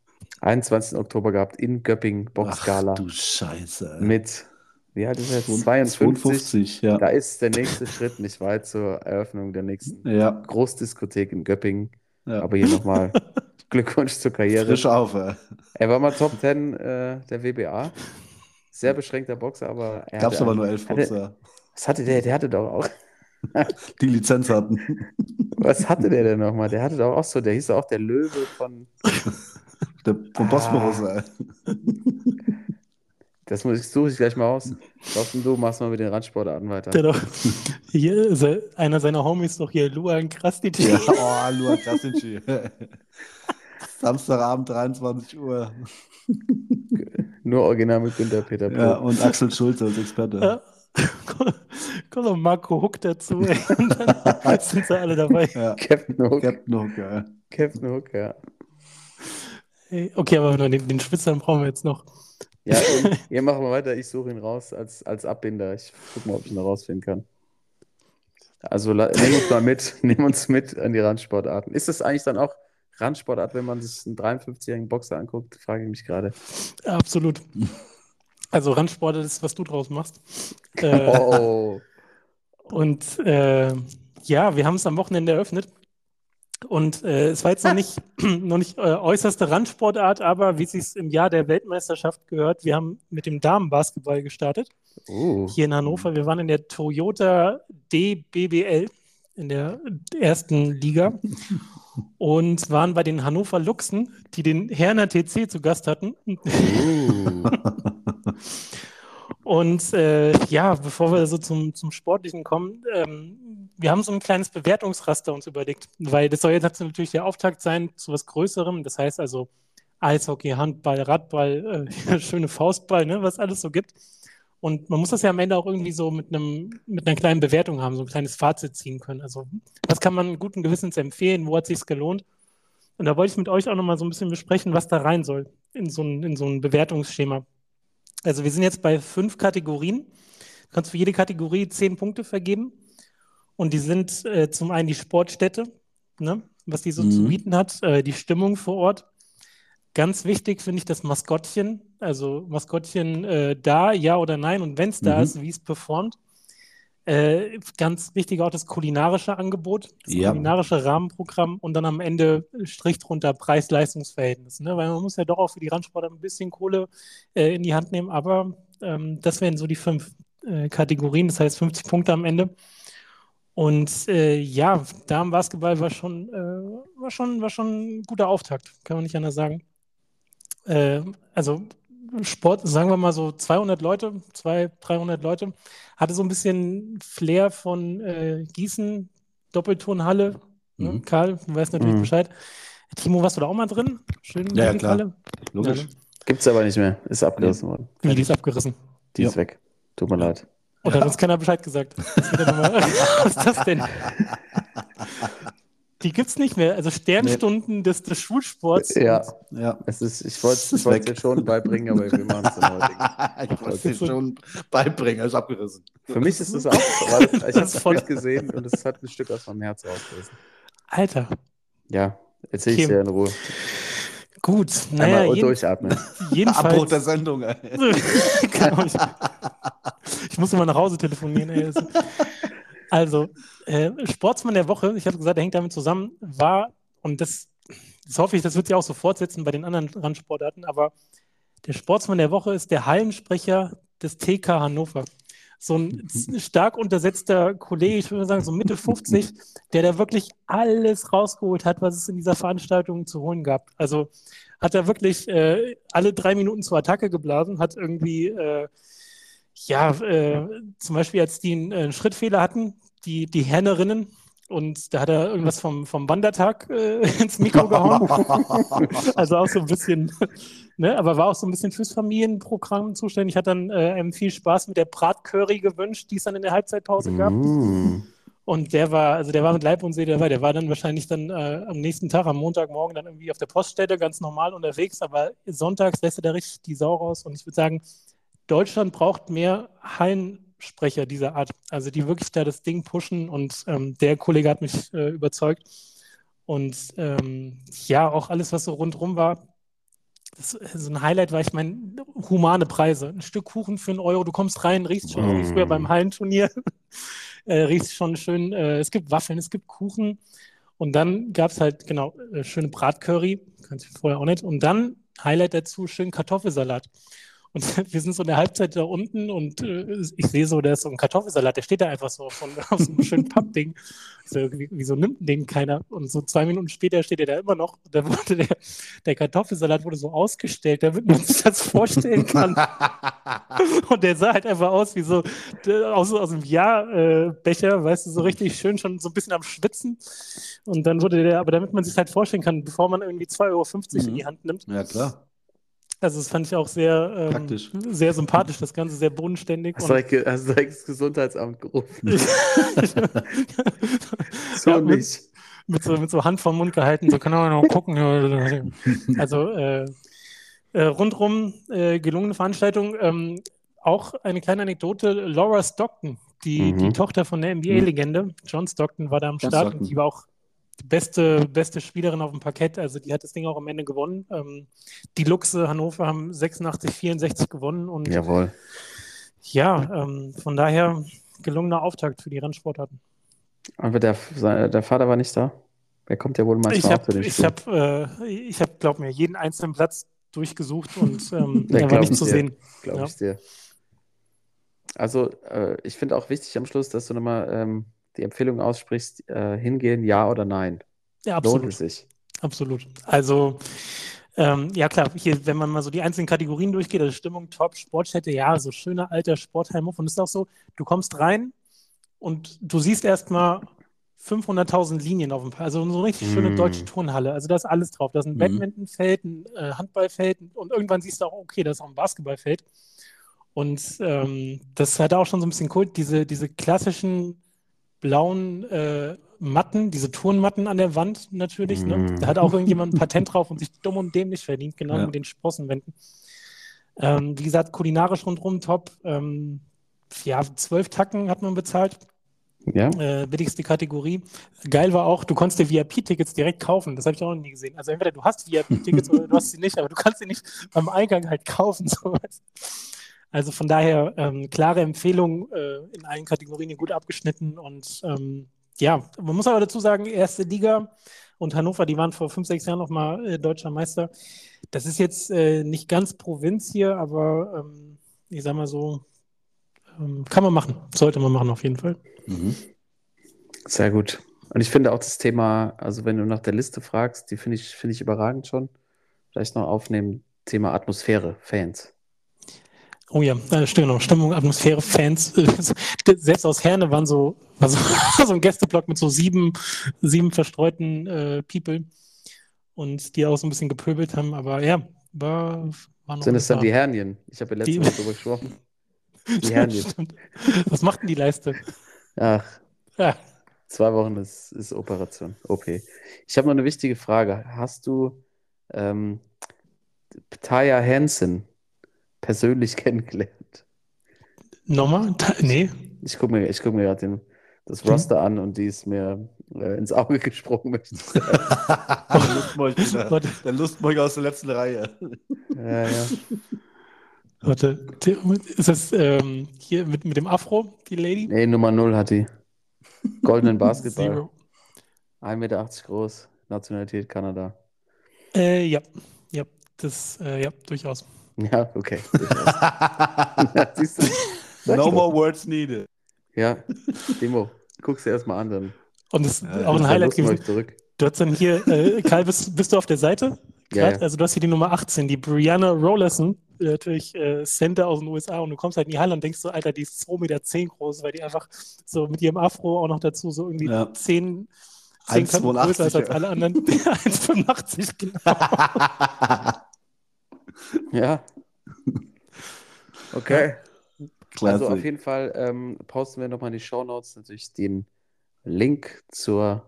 21. Oktober gehabt in Göppingen, Boxgala. Ach du Scheiße. ey. Mit, wie alt ist er jetzt? 52. 52, ja. Da ist der nächste Schritt nicht weit zur Eröffnung der nächsten Ja, Großdiskothek in Göppingen. ja. Aber hier nochmal Glückwunsch zur Karriere. Frisch auf, ey. Er war mal Top 10 äh, der WBA. Sehr beschränkter Boxer, aber er Gab's hatte, aber nur elf hatte- Boxer. Was hatte der? Der hatte doch auch. die Lizenz hatten. Was hatte der denn nochmal? Der hatte doch auch so, der hieß doch auch der Löwe von. Der, vom Ah. Bosporus, ey. Das muss ich, suche ich gleich mal aus. Thorsten, du machst mal mit den Randsportarten weiter. Der doch, hier ist er, einer seiner Homies doch hier, Luan Krasnitsch. Ja, oh, Luan Krasnitschi. Samstagabend, 23 Uhr. Nur original mit Günther Peter Ja, Pro. und Axel Schulze als Experte. Ja. Kommt noch Marco Huck dazu, ey. Und dann sind sie alle dabei. Ja. Captain Hook. Captain Hook, ja. Captain Hook, ja. Okay, aber den, den Spitzern brauchen wir jetzt noch. Ja, und, ihr machen wir weiter. Ich suche ihn raus als, als Abbinder. Ich gucke mal, ob ich ihn noch rausfinden kann. Also nehmen uns mal mit, nehmen uns mit an die Randsportarten. Ist das eigentlich dann auch Randsportart, wenn man sich einen 53-jährigen Boxer anguckt? Frage ich mich gerade. Absolut. Also Randsport ist, was du draus machst. Äh, Oh, Und äh, ja, wir haben es am Wochenende eröffnet. Und äh, es war jetzt noch nicht, noch nicht äh, äußerste Randsportart, aber wie es sich im Jahr der Weltmeisterschaft gehört, wir haben mit dem Damenbasketball gestartet. oh. Hier in Hannover. Wir waren in der Toyota DBBL in der ersten Liga und waren bei den Hannover Luchsen, die den Herner TC zu Gast hatten. Uh. Und äh, ja, bevor wir so zum, zum Sportlichen kommen, ähm, wir haben so ein kleines Bewertungsraster uns überlegt, weil das soll jetzt natürlich der Auftakt sein zu was Größerem. Das heißt also Eishockey, Handball, Radball, äh, schöne Faustball, ne, was alles so gibt. Und man muss das ja am Ende auch irgendwie so mit einem, mit einer kleinen Bewertung haben, so ein kleines Fazit ziehen können. Also, was kann man guten Gewissens empfehlen? Wo hat sich's gelohnt? Und da wollte ich mit euch auch nochmal so ein bisschen besprechen, was da rein soll in so ein, in so ein Bewertungsschema. Also, wir sind jetzt bei fünf Kategorien. Du kannst für jede Kategorie zehn Punkte vergeben. Und die sind äh, zum einen die Sportstätte, ne, was die so zu Mhm. bieten hat, äh, die Stimmung vor Ort. Ganz wichtig finde ich das Maskottchen. Also Maskottchen äh, da, ja oder nein. Und wenn es da Mhm. ist, wie es performt. Äh, ganz wichtig auch das kulinarische Angebot, das Ja. kulinarische Rahmenprogramm und dann am Ende Strich drunter Preis-Leistungs-Verhältnis. Ne? Weil man muss ja doch auch für die Randsportler ein bisschen Kohle äh, in die Hand nehmen. Aber ähm, das wären so die fünf äh, Kategorien, das heißt 50 Punkte am Ende. Und äh, ja, Damenbasketball war schon, äh, war schon, war schon ein guter Auftakt, kann man nicht anders sagen. Also Sport, sagen wir mal so 200 Leute, 200, 300 Leute, hatte so ein bisschen Flair von äh, Gießen, Doppeltonhalle. Ne? Mhm. Karl, du weißt natürlich Mhm. Bescheid. Timo, warst du da auch mal drin? Schön Ja, ja, klar. Halle? Logisch. Ja, ne? Gibt's aber nicht mehr. Ist abgerissen worden. Wie, die ist abgerissen. Die ist Ja. weg. Tut mir leid. Und hat uns keiner Bescheid gesagt. Ist Was ist das denn? Die gibt's nicht mehr. Also Sternstunden des, des Schulsports. Ja, Ja. es ist, ich wollte es dir schon beibringen, aber wir machen es dann heute. ich wollte es dir schon beibringen, ist abgerissen. Für mich ist es auch, weil ich habe das voll- gesehen und es hat ein Stück aus meinem Herz rausgerissen. Alter, Ja, erzähl ich Okay. dir in Ruhe. gut. Einmal Naja, jeden, durchatmen. Abbruch jedenfalls. der Sendung, ey. Genau, ich, ich muss immer nach Hause telefonieren. Ey. Also, äh, Sportsmann der Woche, ich habe gesagt, der hängt damit zusammen, war, und das, das hoffe ich, das wird sich auch so fortsetzen bei den anderen Randsportarten, aber der Sportsmann der Woche ist der Hallensprecher des TK Hannover. So ein z- stark untersetzter Kollege, ich würde sagen, so Mitte 50, der da wirklich alles rausgeholt hat, was es in dieser Veranstaltung zu holen gab. Also hat er wirklich äh, alle drei Minuten zur Attacke geblasen, hat irgendwie, äh, ja, äh, zum Beispiel, als die einen, äh, einen Schrittfehler hatten, die, die Hennerinnen, und da hat er irgendwas vom, vom Wandertag äh, ins Mikro gehauen. also auch so ein bisschen, ne, aber war auch so ein bisschen fürs Familienprogramm zuständig. Hat dann äh, einem viel Spaß mit der Bratcurry gewünscht, die es dann in der Halbzeitpause gab. Mm. Und der war, also der war mit Leib und Seele dabei. Der war dann wahrscheinlich dann äh, am nächsten Tag, am Montagmorgen, dann irgendwie auf der Poststelle ganz normal unterwegs, aber sonntags lässt er da richtig die Sau raus. Und ich würde sagen, Deutschland braucht mehr Hallensprecher dieser Art. Also die wirklich da das Ding pushen und ähm, der Kollege hat mich äh, überzeugt. Und ähm, ja, auch alles, was so rundrum war, das, so ein Highlight war, ich meine, humane Preise. Ein Stück Kuchen für einen Euro, du kommst rein, riechst schon wie Mm. früher beim Hallenturnier. äh, riechst schon schön, äh, es gibt Waffeln, es gibt Kuchen. Und dann gab es halt, genau, äh, schöne Bratcurry, kannte ich vorher auch nicht. Und dann, Highlight dazu, schön Kartoffelsalat. Und wir sind so in der Halbzeit da unten und äh, ich sehe so, da ist so ein Kartoffelsalat, der steht da einfach so von, aus so einem schönen Pappding. So, wie, wieso nimmt den keiner? Und so zwei Minuten später steht er da immer noch. Da wurde der, der Kartoffelsalat wurde so ausgestellt, damit man sich das vorstellen kann. und der sah halt einfach aus wie so aus, aus einem Jahrbecher, weißt du, so richtig schön schon so ein bisschen am Schwitzen. Und dann wurde der, aber damit man sich halt vorstellen kann, bevor man irgendwie 2,50 Euro in Mhm. die Hand nimmt, Ja, klar. Also das fand ich auch sehr, ähm, Praktisch. sehr sympathisch, das Ganze sehr bodenständig. Hast du direkt, hast du direkt das Gesundheitsamt gerufen? So Ja, mit- nicht. mit, so, mit so Hand vom Mund gehalten, so kann man noch gucken. Also äh, äh, rundrum äh, gelungene Veranstaltung. Ähm, auch eine kleine Anekdote, Laura Stockton, die, Mhm. die Tochter von der NBA-Legende, John Stockton, war da am John Start Stockton. und die war auch die beste, beste Spielerin auf dem Parkett. Also die hat das Ding auch am Ende gewonnen. Ähm, die Luchse Hannover haben 86, 64 gewonnen und Jawohl. Ja, ähm, von daher gelungener Auftakt für die Rennsportarten. Aber der, der Vater war nicht da. Der kommt ja wohl Ich manchmal auch zu den ich habe, äh, ich habe, glaub mir, jeden einzelnen Platz durchgesucht und ähm, Ja, er war nicht ich zu dir. sehen. glaube Ja. ich dir. Also, äh, ich finde auch wichtig am Schluss, dass du nochmal ähm, die Empfehlung aussprichst, äh, hingehen, ja oder nein. Ja, Lohnt absolut, es sich? absolut. Also ähm, ja klar, hier, wenn man mal so die einzelnen Kategorien durchgeht, also Stimmung, Top, Sportstätte, ja, so schöner alter Sportheimhof und es ist auch so, du kommst rein und du siehst erstmal 500.000 Linien auf dem Park, also so eine richtig schöne Mm. deutsche Turnhalle. Also da ist alles drauf. Da ist ein Mhm. Badmintonfeld, ein äh, Handballfeld und irgendwann siehst du auch, okay, da ist auch ein Basketballfeld. Und ähm, das hat auch schon so ein bisschen Kult, diese, diese klassischen blauen äh, Matten, diese Turnmatten an der Wand natürlich. Ne? Mhm. Da hat auch irgendjemand ein Patent drauf und sich dumm und dämlich verdient, genau Ja. mit den Sprossenwänden. Ähm, wie gesagt, kulinarisch rundherum top. Ähm, ja, zwölf Tacken hat man bezahlt Ja? äh, billigste Kategorie. Geil war auch, du konntest dir VIP-Tickets direkt kaufen. Das habe ich auch noch nie gesehen. Also entweder du hast VIP-Tickets oder du hast sie nicht, aber du kannst sie nicht beim Eingang halt kaufen. Sowas. Also von daher ähm, klare Empfehlung äh, in allen Kategorien gut abgeschnitten und ähm, ja, man muss aber dazu sagen, erste Liga und Hannover, die waren vor fünf, sechs Jahren nochmal äh, deutscher Meister. Das ist jetzt äh, nicht ganz Provinz hier, aber ähm, ich sag mal so, ähm, kann man machen. Sollte man machen auf jeden Fall. Mhm. Sehr gut. Und ich finde auch das Thema, also wenn du nach der Liste fragst, die finde ich, finde ich überragend schon. Vielleicht noch aufnehmen, Thema Atmosphäre, Fans. Oh ja, äh, stimmt noch. Stimmung, Atmosphäre, Fans. Selbst aus Herne waren so, war so, so ein Gästeblock mit so sieben, sieben verstreuten äh, People und die auch so ein bisschen gepöbelt haben. Aber ja, war, war noch Sind es dann da. die Hernien? Ich habe ja letztes Mal darüber gesprochen. Die Hernien. Stimmt. Was macht denn die Leiste? Ach, Ja. zwei Wochen ist, ist Operation. OP. Ich habe noch eine wichtige Frage. Hast du ähm, Taya Hansen persönlich kennengelernt? Nochmal? Nee. Ich gucke mir, ich guck mir gerade den- das Hm. Roster an und die ist mir äh, ins Auge gesprungen, möchte ich sagen. der Lustmolch Der Lustmolch aus der letzten Reihe. Ja, ja. warte. Ist das ähm, hier mit, mit dem Afro, die Lady? Nee, Nummer 0 hat die. Goldenen Basketball. Zero. 1,80 Meter groß. Nationalität Kanada. Äh, ja. Ja, das, äh, ja, durchaus. Ja, okay. ja, siehst du? No doch. more words needed. Ja, Demo, guck's dir erstmal an, dann Und das ist Ja, auch ein Highlight gewesen. Du hast dann hier, äh, Karl, bist, bist du auf der Seite? Ja, ja. Also du hast hier die Nummer 18, die Brianna Rollerson, natürlich äh, Center aus den USA und du kommst halt in die Halle und denkst so, Alter, die ist 2,10 Meter groß, weil die einfach so mit ihrem Afro auch noch dazu so irgendwie Ja. 10, 10 Köpfe 1,82, größer ist als alle anderen. 1,85 genau. Ja. Okay. Klasse. Also auf jeden Fall ähm, posten wir nochmal in die Show Notes natürlich den Link zur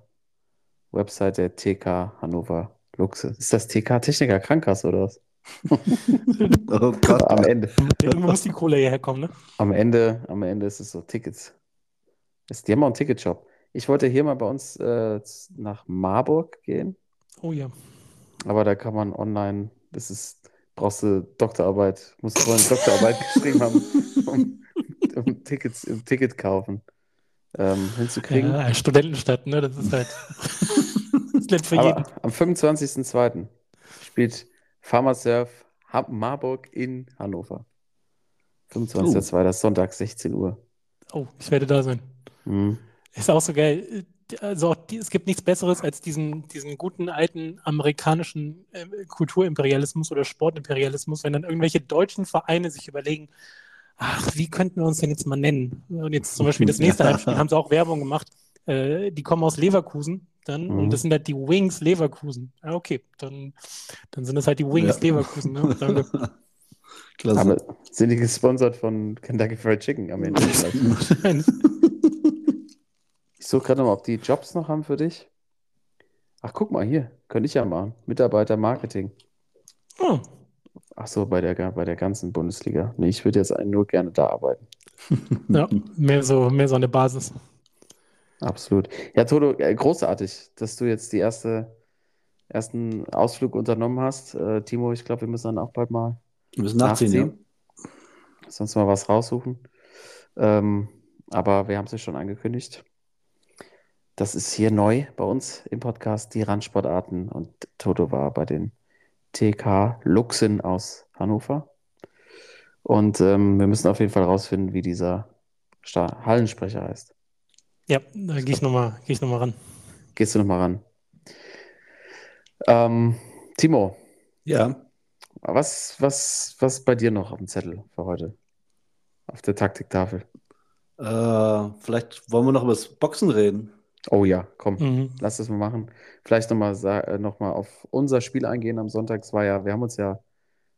Website der TK Hannover Luxe. Ist das TK Techniker Krankenkasse oder was? oh Gott. Am Ende. Irgendwo muss die Kohle hierher kommen, ne? Am Ende, am Ende ist es so Tickets. Ist, die haben auch einen Ticketshop. Ich wollte hier mal bei uns äh, nach Marburg gehen, Oh ja. aber da kann man online, das ist, brauchst du Doktorarbeit, musst du vorhin eine Doktorarbeit geschrieben haben, um, um Tickets, um Ticket kaufen. Ähm, hinzukriegen. ja Studentenstadt, ne? Das ist halt das ist nicht für jeden. Am 25.02. spielt Pharmasurf Ha- Marburg in Hannover. 25.02. Das ist Sonntag, 16 Uhr. Oh, ich werde da sein. Mhm. Ist auch so geil. Also auch die, es gibt nichts Besseres als diesen, diesen guten alten amerikanischen äh, Kulturimperialismus oder Sportimperialismus, wenn dann irgendwelche deutschen Vereine sich überlegen, ach, wie könnten wir uns denn jetzt mal nennen? Und jetzt zum Beispiel das nächste Heimspiel haben sie auch Werbung gemacht. Äh, die kommen aus Leverkusen dann Mhm. und das sind halt die Wings Leverkusen. Ja, okay, dann, dann sind das halt die Wings Ja. Leverkusen. Ne? Danke. Klasse. Aber sind die gesponsert von Kentucky Fried Chicken am Ende? vielleicht? Ich suche gerade mal, ob die Jobs noch haben für dich. Ach, guck mal hier. Könnte ich ja machen. Mitarbeiter Marketing. oh, Ach so, bei der, bei der ganzen Bundesliga. Nee, ich würde jetzt nur gerne da arbeiten. ja, mehr so, mehr so eine Basis. Absolut. Ja, Toto, äh, großartig, dass du jetzt die erste, ersten Ausflug unternommen hast. Äh, Timo, ich glaube, wir müssen dann auch bald mal Wir müssen nachziehen, ja. nachziehen. Sonst mal was raussuchen. Ähm, aber wir haben es ja schon angekündigt. Das ist hier neu bei uns im Podcast, die Randsportarten. Und Toto war bei den TK Luxen aus Hannover. Und ähm, wir müssen auf jeden Fall rausfinden, wie dieser Sta Hallensprecher heißt. Ja, da gehe ich nochmal geh ich noch mal ran. Gehst du nochmal ran? Ähm, Timo, Ja. was, was, was bei dir noch auf dem Zettel für heute? Auf der Taktiktafel? Äh, vielleicht wollen wir noch über das Boxen reden. Oh ja, komm. Mhm. Lass das mal machen. Vielleicht nochmal äh, noch mal auf unser Spiel eingehen am Sonntag. Es war ja, wir haben uns ja,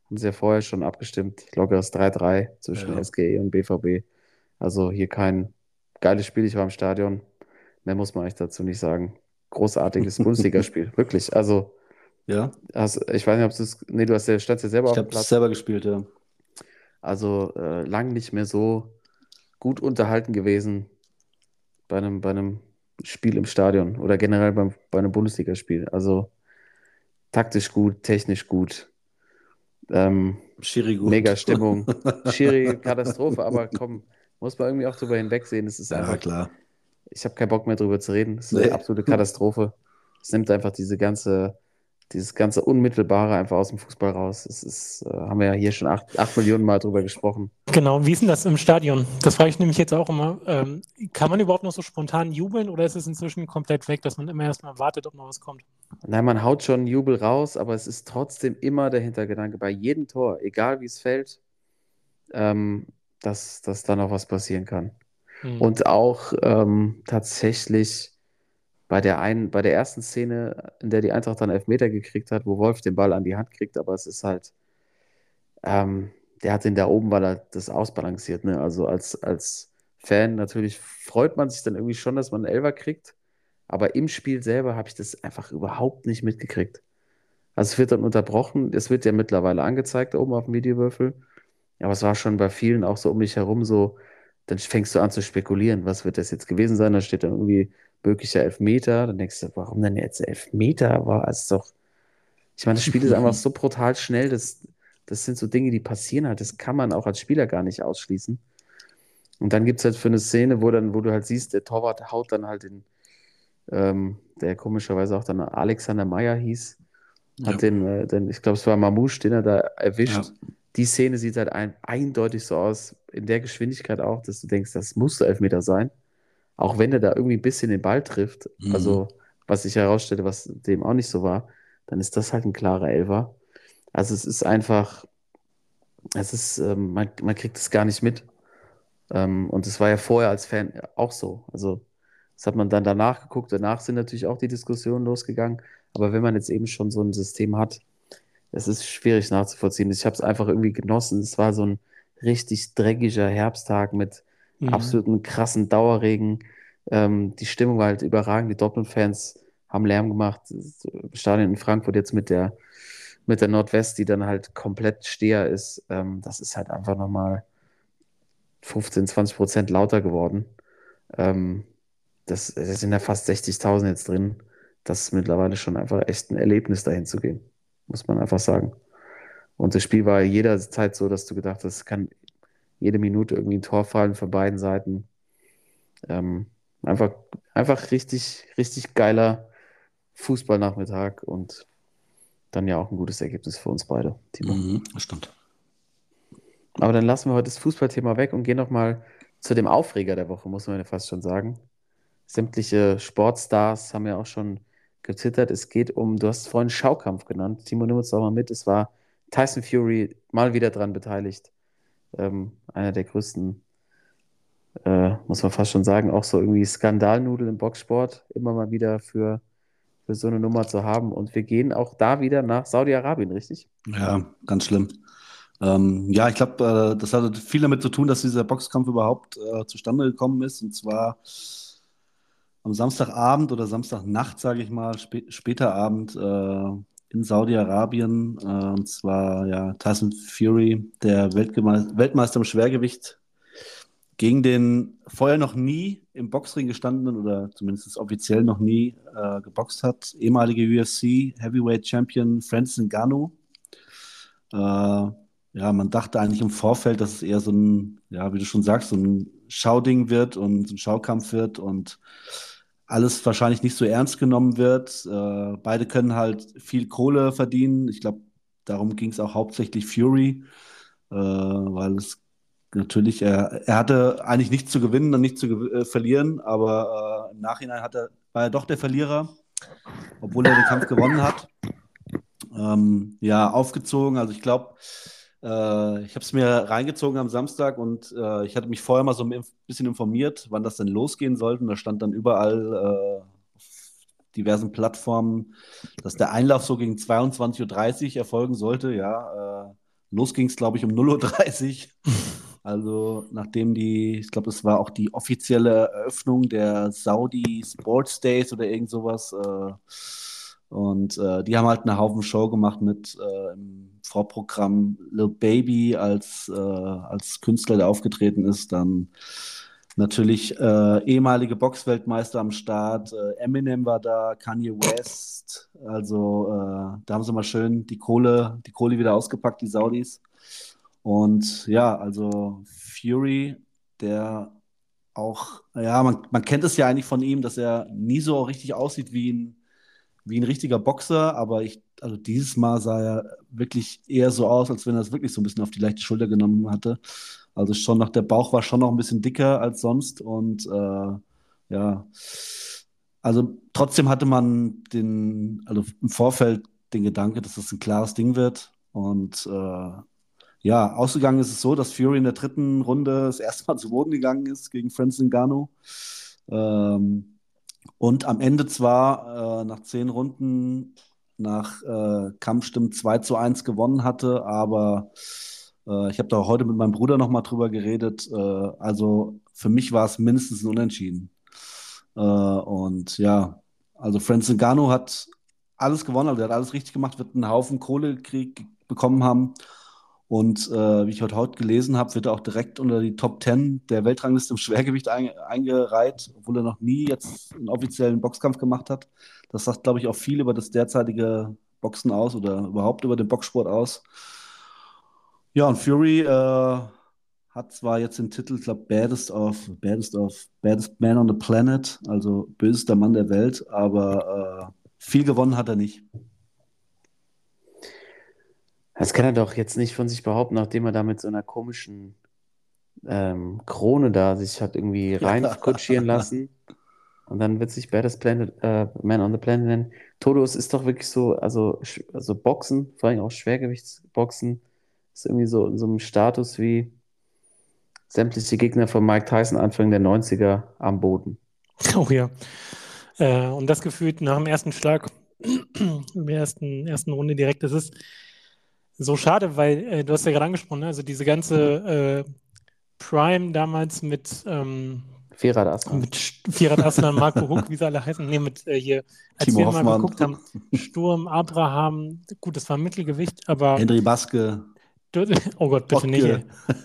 haben uns ja vorher schon abgestimmt. Lockeres 3-3 zwischen Ja. SGE und BVB. Also hier kein geiles Spiel. Ich war im Stadion. Mehr muss man eigentlich dazu nicht sagen. Großartiges Bundesligaspiel. Wirklich. Also, Ja. hast, ich weiß nicht, ob du es. Nee, du hast ja, standst ja selber Ich auf dem habe Platz. selber gespielt, ja. Also äh, lang nicht mehr so gut unterhalten gewesen bei einem, bei einem Spiel im Stadion oder generell beim, bei einem Bundesligaspiel. Also taktisch gut, technisch gut, ähm, Schiri gut. mega Stimmung, Schiri Katastrophe, aber komm, muss man irgendwie auch drüber hinwegsehen. Es ist Ja, einfach, klar. ich habe keinen Bock mehr drüber zu reden. Es ist Nee. eine absolute Katastrophe. Es nimmt einfach diese ganze, dieses ganze Unmittelbare einfach aus dem Fußball raus. Es ist, äh, haben wir ja hier schon acht, acht Millionen Mal drüber gesprochen. Genau, wie ist denn das im Stadion? Das frage ich nämlich jetzt auch immer. Ähm, kann man überhaupt noch so spontan jubeln oder ist es inzwischen komplett weg, dass man immer erstmal wartet, ob noch was kommt? Nein, man haut schon Jubel raus, aber es ist trotzdem immer der Hintergedanke bei jedem Tor, egal wie es fällt, ähm, dass, dass da noch was passieren kann. Hm. Und auch ähm, tatsächlich bei der einen, bei der ersten Szene, in der die Eintracht dann Elfmeter gekriegt hat, wo Wolf den Ball an die Hand kriegt, aber es ist halt, ähm, der hat den da oben, weil er das ausbalanciert, ne? Also als, als Fan natürlich freut man sich dann irgendwie schon, dass man einen Elfer kriegt, aber im Spiel selber habe ich das einfach überhaupt nicht mitgekriegt. Also es wird dann unterbrochen, es wird ja mittlerweile angezeigt oben auf dem Videowürfel, aber es war schon bei vielen auch so um mich herum so, dann fängst du an zu spekulieren, was wird das jetzt gewesen sein? Da steht dann irgendwie möglicher Elfmeter. Dann denkst du, warum denn jetzt Elfmeter? War es doch. Ich meine, das Spiel ist einfach so brutal schnell. Das, das sind so Dinge, die passieren halt. Das kann man auch als Spieler gar nicht ausschließen. Und dann gibt es halt für eine Szene, wo dann, wo du halt siehst, der Torwart haut dann halt den, ähm, der komischerweise auch dann Alexander Meyer hieß, hat Ja. den, äh, den, ich glaube, es war Mamouche, den er da erwischt. Ja. Die Szene sieht halt ein, eindeutig so aus, in der Geschwindigkeit auch, dass du denkst, das musste Elfmeter sein. Auch wenn er da irgendwie ein bisschen den Ball trifft, Mhm. also was sich herausstellte, was dem auch nicht so war, dann ist das halt ein klarer Elfer. Also es ist einfach, es ist, ähm, man, man kriegt es gar nicht mit. Ähm, und es war ja vorher als Fan auch so. Also das hat man dann danach geguckt. Danach sind natürlich auch die Diskussionen losgegangen. Aber wenn man jetzt eben schon so ein System hat, es ist schwierig nachzuvollziehen. Ich habe es einfach irgendwie genossen. Es war so ein richtig dreckiger Herbsttag mit Mhm. absoluten krassen Dauerregen. Ähm, die Stimmung war halt überragend. Die Dortmund-Fans haben Lärm gemacht. Das Stadion in Frankfurt jetzt mit der, mit der Nordwest, die dann halt komplett Steher ist. Ähm, das ist halt einfach nochmal 15, 20 Prozent lauter geworden. Ähm, das, das sind ja fast 60.000 jetzt drin. Das ist mittlerweile schon einfach echt ein Erlebnis, dahin zu gehen. Muss man einfach sagen. Und das Spiel war jederzeit so, dass du gedacht hast, es kann jede Minute irgendwie ein Tor fallen von beiden Seiten. Ähm, einfach, einfach richtig, richtig geiler Fußballnachmittag und dann ja auch ein gutes Ergebnis für uns beide, Timo. Mhm, das stimmt. Aber dann lassen wir heute das Fußballthema weg und gehen nochmal zu dem Aufreger der Woche, muss man ja fast schon sagen. Sämtliche Sportstars haben ja auch schon gezittert. Es geht um, du hast es vorhin Schaukampf genannt. Timo, nimm uns doch mal mit. Es war Tyson Fury mal wieder dran beteiligt. Ähm, einer der größten, äh, muss man fast schon sagen, auch so irgendwie Skandalnudel im Boxsport. Immer mal wieder für, für so eine Nummer zu haben. Und wir gehen auch da wieder nach Saudi-Arabien, richtig? Ja, ganz schlimm. Ähm, ja, ich glaube, äh, das hatte viel damit zu tun, dass dieser Boxkampf überhaupt äh, zustande gekommen ist. Und zwar am Samstagabend oder Samstagnacht, sage ich mal, spä später Abend äh, in Saudi-Arabien. Äh, und zwar ja Tyson Fury, der Weltgeme Weltmeister im Schwergewicht, gegen den vorher noch nie im Boxring gestandenen oder zumindest offiziell noch nie äh, geboxt hat, ehemalige UFC Heavyweight Champion Francis Ngannou. Äh, ja, man dachte eigentlich im Vorfeld, dass es eher so ein, ja, wie du schon sagst, so ein Schauding wird und so ein Schaukampf wird und alles wahrscheinlich nicht so ernst genommen wird. Äh, beide können halt viel Kohle verdienen. Ich glaube, darum ging es auch hauptsächlich Fury, äh, weil es natürlich, er, er hatte eigentlich nichts zu gewinnen und nichts zu äh, verlieren, aber äh, im Nachhinein hat er, war er doch der Verlierer, obwohl er den Kampf gewonnen hat. Ähm, ja, aufgezogen. Also ich glaube, ich habe es mir reingezogen am Samstag und äh, ich hatte mich vorher mal so ein bisschen informiert, wann das denn losgehen sollte. Und da stand dann überall äh, auf diversen Plattformen, dass der Einlauf so gegen 22.30 Uhr erfolgen sollte. Ja, äh, los ging es, glaube ich, um 0.30 Uhr. Also nachdem die, ich glaube, es war auch die offizielle Eröffnung der Saudi Sports Days oder irgend sowas. Und äh, die haben halt eine Haufen Show gemacht mit äh, im Vorprogramm Lil Baby als, äh, als Künstler, der aufgetreten ist. Dann natürlich äh, ehemalige Boxweltmeister am Start. Äh, Eminem war da, Kanye West. Also äh, da haben sie mal schön die Kohle, die Kohle wieder ausgepackt, die Saudis. Und ja, also Fury, der auch, ja, man, man kennt es ja eigentlich von ihm, dass er nie so richtig aussieht wie ein wie ein richtiger Boxer, aber ich, also dieses Mal sah er wirklich eher so aus, als wenn er es wirklich so ein bisschen auf die leichte Schulter genommen hatte. Also schon noch, der Bauch war schon noch ein bisschen dicker als sonst und äh, ja, also trotzdem hatte man den, also im Vorfeld den Gedanke, dass das ein klares Ding wird und äh, ja, ausgegangen ist es so, dass Fury in der dritten Runde das erste Mal zu Boden gegangen ist gegen Francis Ngannou. Ähm, und am Ende zwar äh, nach zehn Runden nach äh, Kampfstimmen 2 zu 1 gewonnen hatte, aber äh, ich habe da heute mit meinem Bruder nochmal drüber geredet. Äh, also für mich war es mindestens ein Unentschieden. Äh, und ja, also Francis Ngannou hat alles gewonnen, also er hat alles richtig gemacht, wird einen Haufen Kohle bekommen haben. Und äh, wie ich heute, heute gelesen habe, wird er auch direkt unter die Top 10 der Weltrangliste im Schwergewicht ein, eingereiht, obwohl er noch nie jetzt einen offiziellen Boxkampf gemacht hat. Das sagt, glaube ich, auch viel über das derzeitige Boxen aus oder überhaupt über den Boxsport aus. Ja, und Fury äh, hat zwar jetzt den Titel, ich glaube, Baddest of, Baddest of, Baddest Man on the Planet, also bösester Mann der Welt, aber äh, viel gewonnen hat er nicht. Das kann er doch jetzt nicht von sich behaupten, nachdem er da mit so einer komischen ähm, Krone da sich hat irgendwie reinkutschieren lassen. Und dann wird sich Baddest Planet, äh, Man on the Planet nennen. Todos ist doch wirklich so, also, also Boxen, vor allem auch Schwergewichtsboxen, ist irgendwie so in so einem Status wie sämtliche Gegner von Mike Tyson Anfang der 90er am Boden. Oh ja. Äh, und das gefühlt nach dem ersten Schlag, in der ersten, ersten Runde direkt. Das ist so schade, weil äh, du hast ja gerade angesprochen, ne? also diese ganze äh, Prime damals mit ähm, Firat Aslan. Mit Firat Aslan, Marco Huck, wie sie alle heißen. Nee, mit äh, hier, als Timo wir Hoffmann. mal geguckt haben, Sturm, Abraham, gut, das war Mittelgewicht, aber Henry Baske. oh Gott, bitte nicht. Bocke. ey.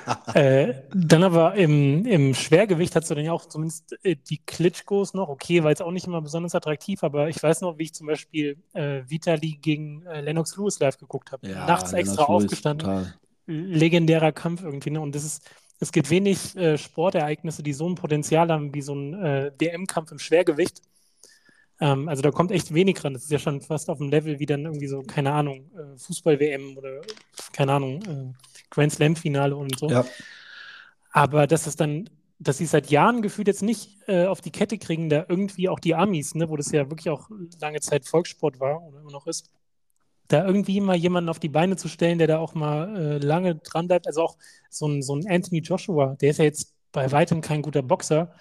Äh, dann aber im, im Schwergewicht hast du dann ja auch zumindest äh, die Klitschkos noch. Okay, war jetzt auch nicht immer besonders attraktiv, aber ich weiß noch, wie ich zum Beispiel äh, Vitali gegen äh, Lennox Lewis live geguckt habe. Ja, Nachts Lennart extra Lewis, aufgestanden. total. legendärer Kampf irgendwie. Ne? Und das ist, es gibt wenig äh, Sportereignisse, die so ein Potenzial haben wie so ein äh, WM-Kampf im Schwergewicht. Ähm, also da kommt echt wenig ran. Das ist ja schon fast auf dem Level wie dann irgendwie so, keine Ahnung, äh, Fußball-WM oder keine Ahnung, äh, Grand Slam-Finale und so. Ja. Aber dass es dann, dass sie seit Jahren gefühlt jetzt nicht äh, auf die Kette kriegen, da irgendwie auch die Amis, ne, wo das ja wirklich auch lange Zeit Volkssport war oder immer noch ist, da irgendwie mal jemanden auf die Beine zu stellen, der da auch mal äh, lange dran bleibt. Also auch so ein, so ein Anthony Joshua, der ist ja jetzt bei weitem kein guter Boxer,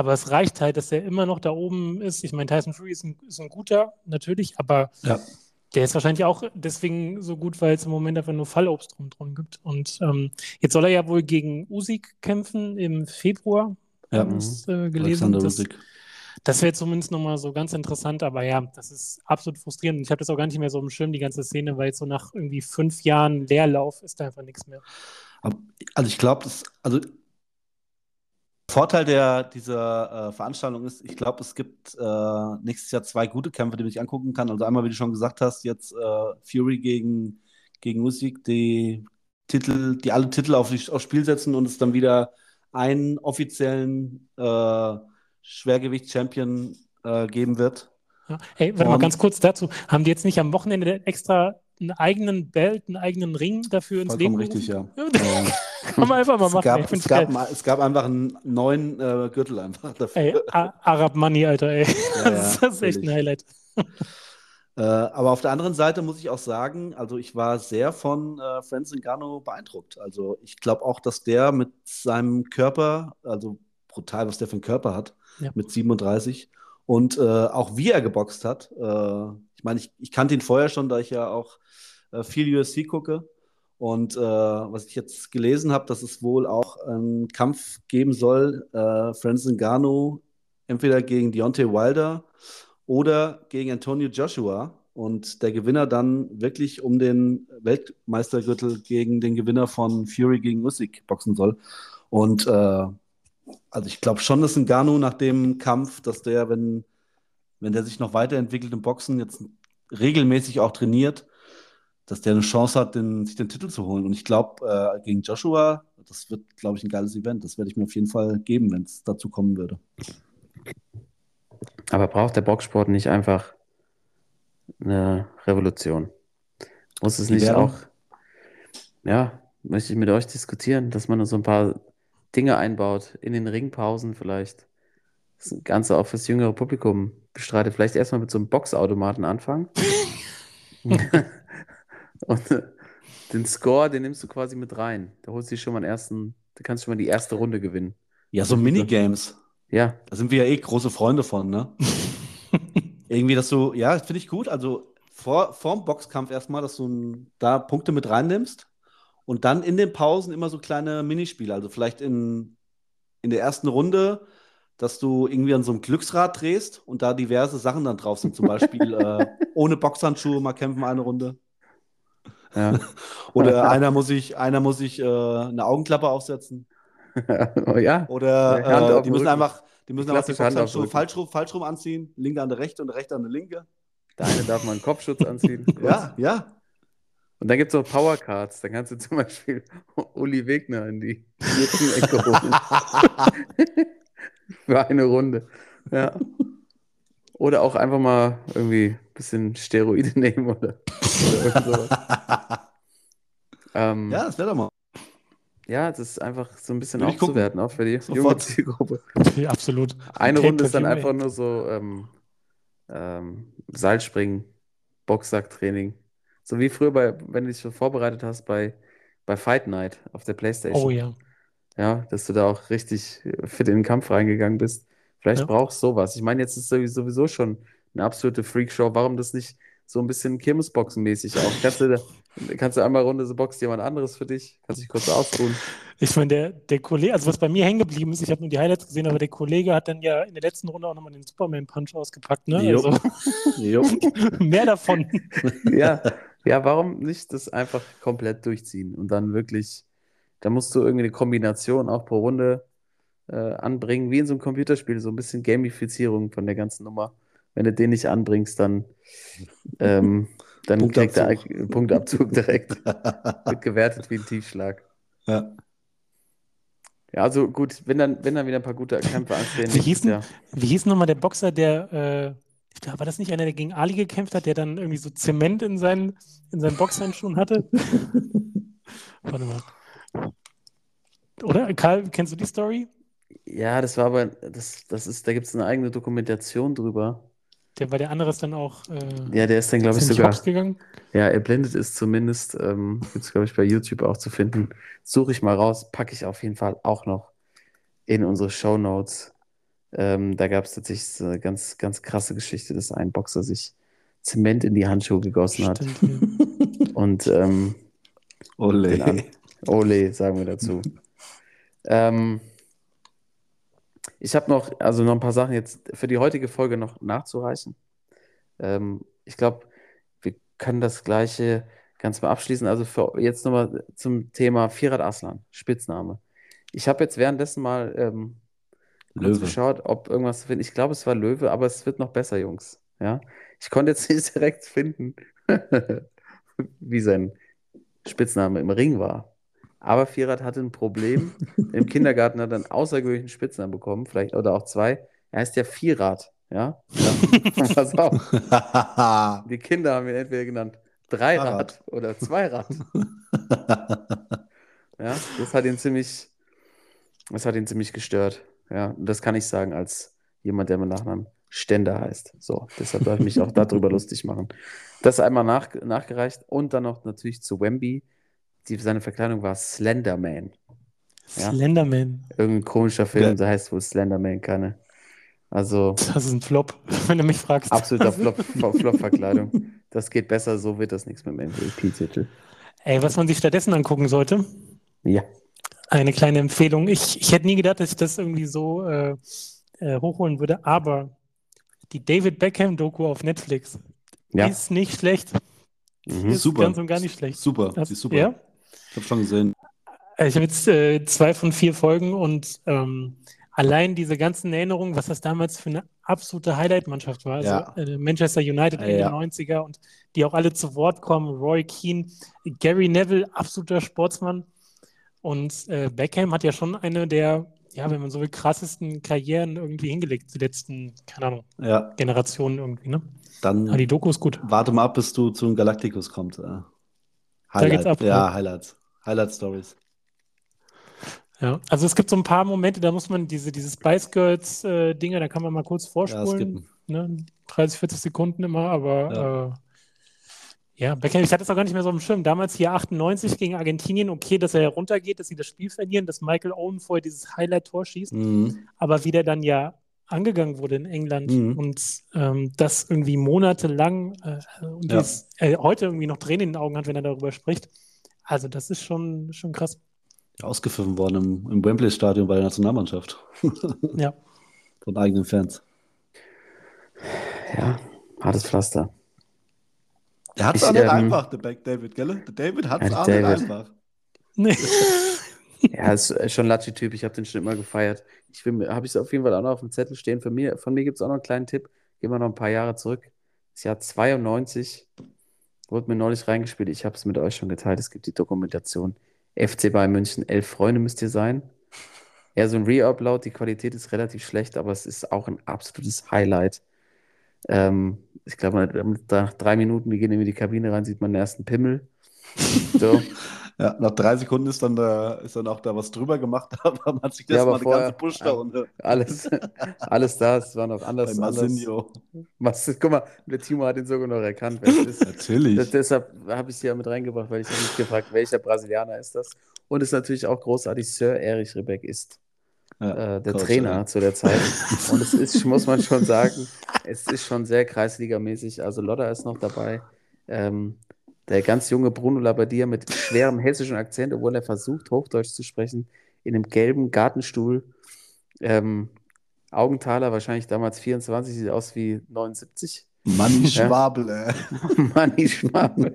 aber es reicht halt, dass er immer noch da oben ist. Ich meine, Tyson Fury ist ein, ist ein guter, natürlich, aber Ja. der ist wahrscheinlich auch deswegen so gut, weil es im Moment einfach nur Fallobst drum, drum gibt. Und ähm, jetzt soll er ja wohl gegen Usyk kämpfen im Februar, Ja. es äh, gelesen. Alexander Das, Usyk. das wäre zumindest nochmal so ganz interessant, aber ja, das ist absolut frustrierend. Ich habe das auch gar nicht mehr so im Schirm, die ganze Szene, weil jetzt so nach irgendwie fünf Jahren Leerlauf ist da einfach nichts mehr. Also ich glaube, also Vorteil der, dieser äh, Veranstaltung ist, ich glaube, es gibt äh, nächstes Jahr zwei gute Kämpfe, die man sich angucken kann. Also einmal, wie du schon gesagt hast, jetzt äh, Fury gegen, gegen Usyk, die Titel, die alle Titel auf aufs Spiel setzen und es dann wieder einen offiziellen äh, Schwergewicht-Champion äh, geben wird. Ja. Hey, warte mal ganz kurz dazu. Haben die jetzt nicht am Wochenende extra einen eigenen Belt, einen eigenen Ring dafür ins Vollkommen Leben richtig, ja. gerufen? Ähm, Kann man einfach mal es, machen. gab, es, gab, es gab einfach einen neuen äh, Gürtel einfach dafür. Ey, Arab Money, Alter, ey. Ja, das, ist- ja, echt ein. Highlight. Äh, aber auf der anderen Seite muss ich auch sagen, also ich war sehr von äh, Francis Ngannou beeindruckt. Also ich glaube auch, dass der mit seinem Körper, also brutal, was der für einen Körper hat, Ja. mit 37 und äh, auch wie er geboxt hat. Äh, ich meine, ich, ich kannte ihn vorher schon, da ich ja auch äh, viel UFC gucke. Und äh, was ich jetzt gelesen habe, dass es wohl auch einen Kampf geben soll, äh, Francis Ngannou entweder gegen Deontay Wilder oder gegen Antonio Joshua und der Gewinner dann wirklich um den Weltmeistergürtel gegen den Gewinner von Fury gegen Usyk boxen soll. Und äh, also ich glaube schon, dass Ngannou nach dem Kampf, dass der, wenn, wenn der sich noch weiterentwickelt im Boxen, jetzt regelmäßig auch trainiert, dass der eine Chance hat, den, sich den Titel zu holen. Und ich glaube, äh, gegen Joshua, das wird, glaube ich, ein geiles Event. Das werde ich mir auf jeden Fall geben, wenn es dazu kommen würde. Aber braucht der Boxsport nicht einfach eine Revolution? Muss es Die nicht auch, ja, möchte ich mit euch diskutieren, dass man so ein paar Dinge einbaut, in den Ringpausen vielleicht. Das Ganze auch fürs jüngere Publikum bestreitet. Vielleicht erstmal mit so einem Boxautomaten anfangen. Und äh, den Score, den nimmst du quasi mit rein. Da holst du schon mal einen ersten, da kannst du schon mal die erste Runde gewinnen. Ja, so Minigames. Ja, Da sind wir ja eh große Freunde von, ne? Irgendwie, dass du, ja, finde ich gut. Also vor, vorm Boxkampf erstmal, dass du da Punkte mit reinnimmst und dann in den Pausen immer so kleine Minispiele. Also vielleicht in, in der ersten Runde, dass du irgendwie an so einem Glücksrad drehst und da diverse Sachen dann drauf sind. Zum Beispiel äh, ohne Boxhandschuhe mal kämpfen eine Runde. ja. Oder einer muss sich, einer muss sich äh, eine Augenklappe aufsetzen. oh, ja. Oder äh, die müssen Rücken. einfach, die müssen einfach die Boxhandschuhe falsch, rum- falsch rum anziehen. Linke an der rechte und der rechte an der linke. Der eine darf mal einen Kopfschutz anziehen. Ja, ja. Und dann gibt es auch Powercards. Dann kannst du zum Beispiel Uli Wegner in die Ecke holen. Für eine Runde. Ja. Oder auch einfach mal irgendwie ein bisschen Steroide nehmen oder, oder irgend sowas. Ähm, Ja, das wäre doch mal. ja, das ist einfach so ein bisschen Will aufzuwerten, auch für die junge. Zielgruppe. Ja, absolut. Eine Runde ist dann einfach nur so ähm, ähm, Seilspringen, Boxsacktraining. So wie früher, bei, wenn du dich so vorbereitet hast bei, bei Fight Night auf der. Playstation. Oh ja. Ja, dass du da auch richtig fit in den Kampf reingegangen bist. Vielleicht Ja. brauchst du sowas. Ich meine, jetzt ist es sowieso schon eine absolute Freakshow. Warum das nicht so ein bisschen Kirmesboxen-mäßig auch? Kannst du, da- kannst du einmal Runde so boxt jemand anderes für dich? Kannst dich kurz ausruhen. Ich meine, der, der Kollege, also was bei mir hängen geblieben ist, ich habe nur die Highlights gesehen, aber der Kollege hat dann ja in der letzten Runde auch nochmal den Superman-Punch ausgepackt, ne? Jo. Also Jo. mehr davon. Ja, ja, warum nicht das einfach komplett durchziehen und dann wirklich, da musst du irgendwie eine Kombination auch pro Runde äh, anbringen, wie in so einem Computerspiel, so ein bisschen Gamifizierung von der ganzen Nummer. Wenn du den nicht anbringst, dann, ähm, dann kriegt der Punktabzug. Punktabzug direkt. Wird gewertet wie ein Tiefschlag. Ja. Ja, also gut, wenn dann, wenn dann wieder ein paar gute Kämpfe anstehen. Wie hießen- Jahr. Wie hieß nochmal der Boxer, der, äh, war das nicht einer, der gegen Ali gekämpft hat, der dann irgendwie so Zement in seinen, in seinen Boxhandschuhen hatte? Warte mal. Oder? Karl, kennst du die Story? Ja, das war aber, das, das ist, da gibt es eine eigene Dokumentation drüber. Der, weil der andere ist dann auch äh, Ja, der ist dann, glaube ich, sogar, gegangen. ja, er blendet ist zumindest, ähm, gibt es, glaube ich, bei YouTube auch zu finden. Suche ich mal raus, packe ich auf jeden Fall auch noch in unsere Show Notes. Ähm, da gab es tatsächlich so eine ganz, ganz krasse Geschichte, dass ein Boxer sich Zement in die Handschuhe gegossen hat. Stimmt, ja. Und ähm, Ole. den an Ole, sagen wir dazu. Ähm, ich habe noch, also noch ein paar Sachen jetzt für die heutige Folge noch nachzureichen. Ähm, ich glaube, wir können das Gleiche ganz mal abschließen. Also für jetzt nochmal zum Thema Firat Aslan, Spitzname. Ich habe jetzt währenddessen mal ähm, geschaut, ob irgendwas zu finden. Ich glaube, es war Löwe, aber es wird noch besser, Jungs. Ja, ich konnte jetzt nicht direkt finden, wie sein Spitzname im Ring war. Aber Firat hatte ein Problem. Im Kindergarten hat er einen außergewöhnlichen Spitznamen bekommen, vielleicht oder auch zwei. Er heißt ja Vierrad. Ja, ja. Pass auf. Die Kinder haben ihn entweder genannt Dreirad oder Zweirad. Ja, das hat ihn ziemlich, das hat ihn ziemlich gestört. Ja, das kann ich sagen als jemand, der mit Nachnamen Ständer heißt. So, deshalb darf ich mich auch darüber lustig machen. Das einmal nach, nachgereicht und dann noch natürlich zu Wemby. Die, seine Verkleidung war Slenderman. Ja. Slenderman. Irgendein komischer Film, Ja. der heißt wohl Slenderman, keine. Also Das ist ein Flop, wenn du mich fragst. absoluter Flop, Flop-Verkleidung. Das geht besser, so wird das nichts mit dem MVP-Titel. Ey, was man sich stattdessen angucken sollte, Ja. eine kleine Empfehlung. Ich, ich hätte nie gedacht, dass ich das irgendwie so äh, äh, hochholen würde, aber die David Beckham-Doku auf Netflix Ja. ist nicht schlecht. Mhm. Ist Super. ganz und gar nicht schlecht. Super, Das- sie ist super. Ja? Ich habe schon gesehen. Äh, Ich habe jetzt äh, zwei von vier Folgen und ähm, allein diese ganzen Erinnerungen, was das damals für eine absolute Highlight-Mannschaft war. Also Ja. äh, Manchester United Ende Ja. 90er und die auch alle zu Wort kommen. Roy Keane, Gary Neville, absoluter Sportsmann. Und äh, Beckham hat ja schon eine der, ja, wenn man so will, krassesten Karrieren irgendwie hingelegt, die letzten, keine Ahnung, Ja, Generationen irgendwie, ne? dann Aber die Doku ist gut. warte mal ab, bis du zu den Galacticus kommst. Äh. Da geht's ab, Ja, ja. Highlights. Highlight-Stories. Ja, also es gibt so ein paar Momente, da muss man diese, diese Spice Girls äh, Dinge, da kann man mal kurz Ja, vorspulen. skippen. ne, 30, 40 Sekunden immer, aber Ja. äh, ja, Beckham, ich hatte es auch gar nicht mehr so im Schirm. Damals hier 98 gegen Argentinien, okay, dass er runtergeht, dass sie das Spiel verlieren, dass Michael Owen vorher dieses Highlight-Tor schießt, Mhm. aber wie der dann ja angegangen wurde in England Mhm. und ähm, das irgendwie monatelang äh, und Ja. jetzt, äh, heute irgendwie noch Tränen in den Augen hat, wenn er darüber spricht. Also das ist schon, schon krass. Ausgepfiffen worden im, im Wembley-Stadion bei der Nationalmannschaft. Ja. Von eigenen Fans. Ja, hartes Pflaster. Der hat es nicht ähm, einfach, der Back David, gell? Der David hat es Ja, auch nicht David. einfach. Nee. Ja, ist äh, schon ein Latschi-Typ. Ich habe den schon immer gefeiert. Ich habe ich auf jeden Fall auch noch auf dem Zettel stehen. Für mir, von mir gibt es auch noch einen kleinen Tipp. Gehen wir noch ein paar Jahre zurück. Das Jahr 92 wurde mir neulich reingespielt. Ich habe es mit euch schon geteilt. Es gibt die Dokumentation FC Bayern München. Elf Freunde müsst ihr sein. Ja, so ein Re-Upload. Die Qualität ist relativ schlecht, aber es ist auch ein absolutes Highlight. Ähm, ich glaube, nach drei Minuten, die gehen in die Kabine rein, sieht man den ersten Pimmel. So. Ja, nach drei Sekunden ist dann, da, ist dann auch da was drüber gemacht, aber man hat sich das Ja, mal eine vorher- ganze Busch da unten Alles, alles da, es war noch anders. bei anders. Was, guck mal, der Timo hat ihn sogar noch erkannt, es. Natürlich. Das, deshalb habe ich sie ja mit reingebracht, weil ich habe mich gefragt, welcher Brasilianer ist das? Und es ist natürlich auch großartig, Sir Erich Rebeck ist Ja, äh, der Coach, Trainer ja. zu der Zeit. Und es ist, muss man schon sagen, es ist schon sehr kreisligamäßig. Also Lodder ist noch dabei. Ähm, der ganz junge Bruno Labbadia mit schwerem hessischen Akzent, obwohl er versucht, Hochdeutsch zu sprechen, in einem gelben Gartenstuhl. Ähm, Augenthaler, wahrscheinlich damals 24, sieht aus wie 79. Manni Ja. Schwabel, ey. Manni Schwabe.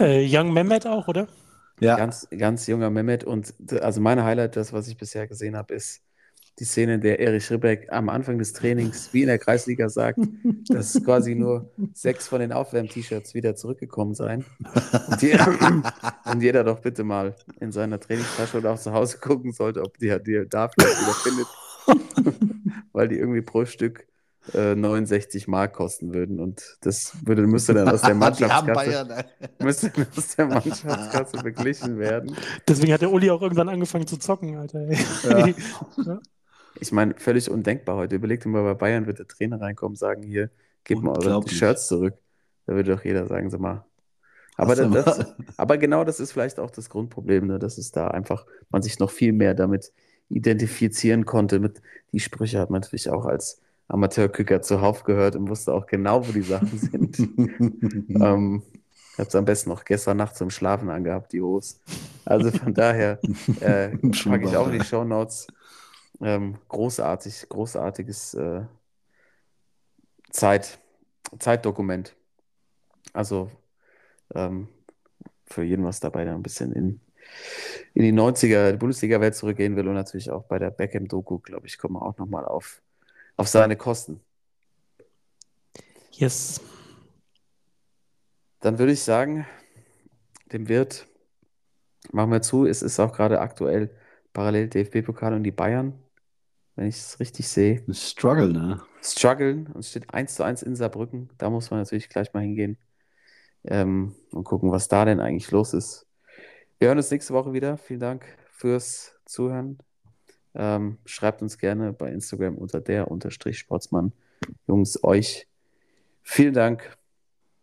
Äh, Young Mehmet auch, oder? Ja, Ganz, ganz junger Mehmet. Und also meine Highlight, das, was ich bisher gesehen habe, ist die Szene, in der Erich Ribbeck am Anfang des Trainings, wie in der Kreisliga, sagt, dass quasi nur sechs von den Aufwärm-T-Shirts wieder zurückgekommen seien. Und, je, und jeder doch bitte mal in seiner Trainingstasche oder auch zu Hause gucken sollte, ob die, die da vielleicht wieder findet. Weil die irgendwie pro Stück äh, 69 Mark kosten würden. Und das würde, müsste dann aus der Mannschaftskasse, äh, müsste aus der Mannschaftskasse beglichen werden. Deswegen hat der Uli auch irgendwann angefangen zu zocken, Alter. Ja. Ich meine, völlig undenkbar heute. Überlegt mal, bei Bayern wird der Trainer reinkommen und sagen, hier, gebt mal eure. Shirts zurück. Da würde doch jeder sagen, sag mal. Aber, das, das, aber genau das ist vielleicht auch das Grundproblem, ne? dass es da einfach, man sich noch viel mehr damit identifizieren konnte. Mit, die Sprüche hat man natürlich auch als Amateurkicker zuhauf gehört und wusste auch genau, wo die Sachen sind. ähm, ich habe es am besten noch gestern Nacht zum Schlafen angehabt, die Hose. Also von daher äh, packe ich auch in die Show Notes. Ähm, großartig, großartiges äh, Zeit, Zeitdokument. Also ähm, für jeden was dabei, der ein bisschen in, in die 90er, die Bundesliga-Welt zurückgehen will und natürlich auch bei der Beckham-Doku, glaube ich, kommen wir auch nochmal auf, auf seine Kosten. Yes. Dann würde ich sagen, dem Wirt machen wir zu. Es ist auch gerade aktuell parallel DFB-Pokal und die Bayern, wenn ich es richtig sehe, Ein Struggle, ne? strugglen und es steht 1 zu 1 in Saarbrücken. Da muss man natürlich gleich mal hingehen ähm, und gucken, was da denn eigentlich los ist. Wir hören uns nächste Woche wieder. Vielen Dank fürs Zuhören. Ähm, schreibt uns gerne bei Instagram unter der unterstrich Sportsmann. Jungs, euch vielen Dank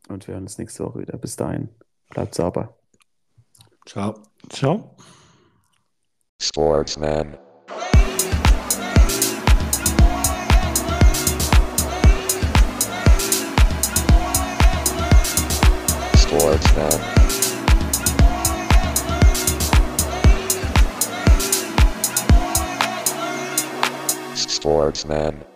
und wir hören uns nächste Woche wieder. Bis dahin, bleibt sauber. Ciao. Ciao. Sportsman. Sportsman. Sportsman.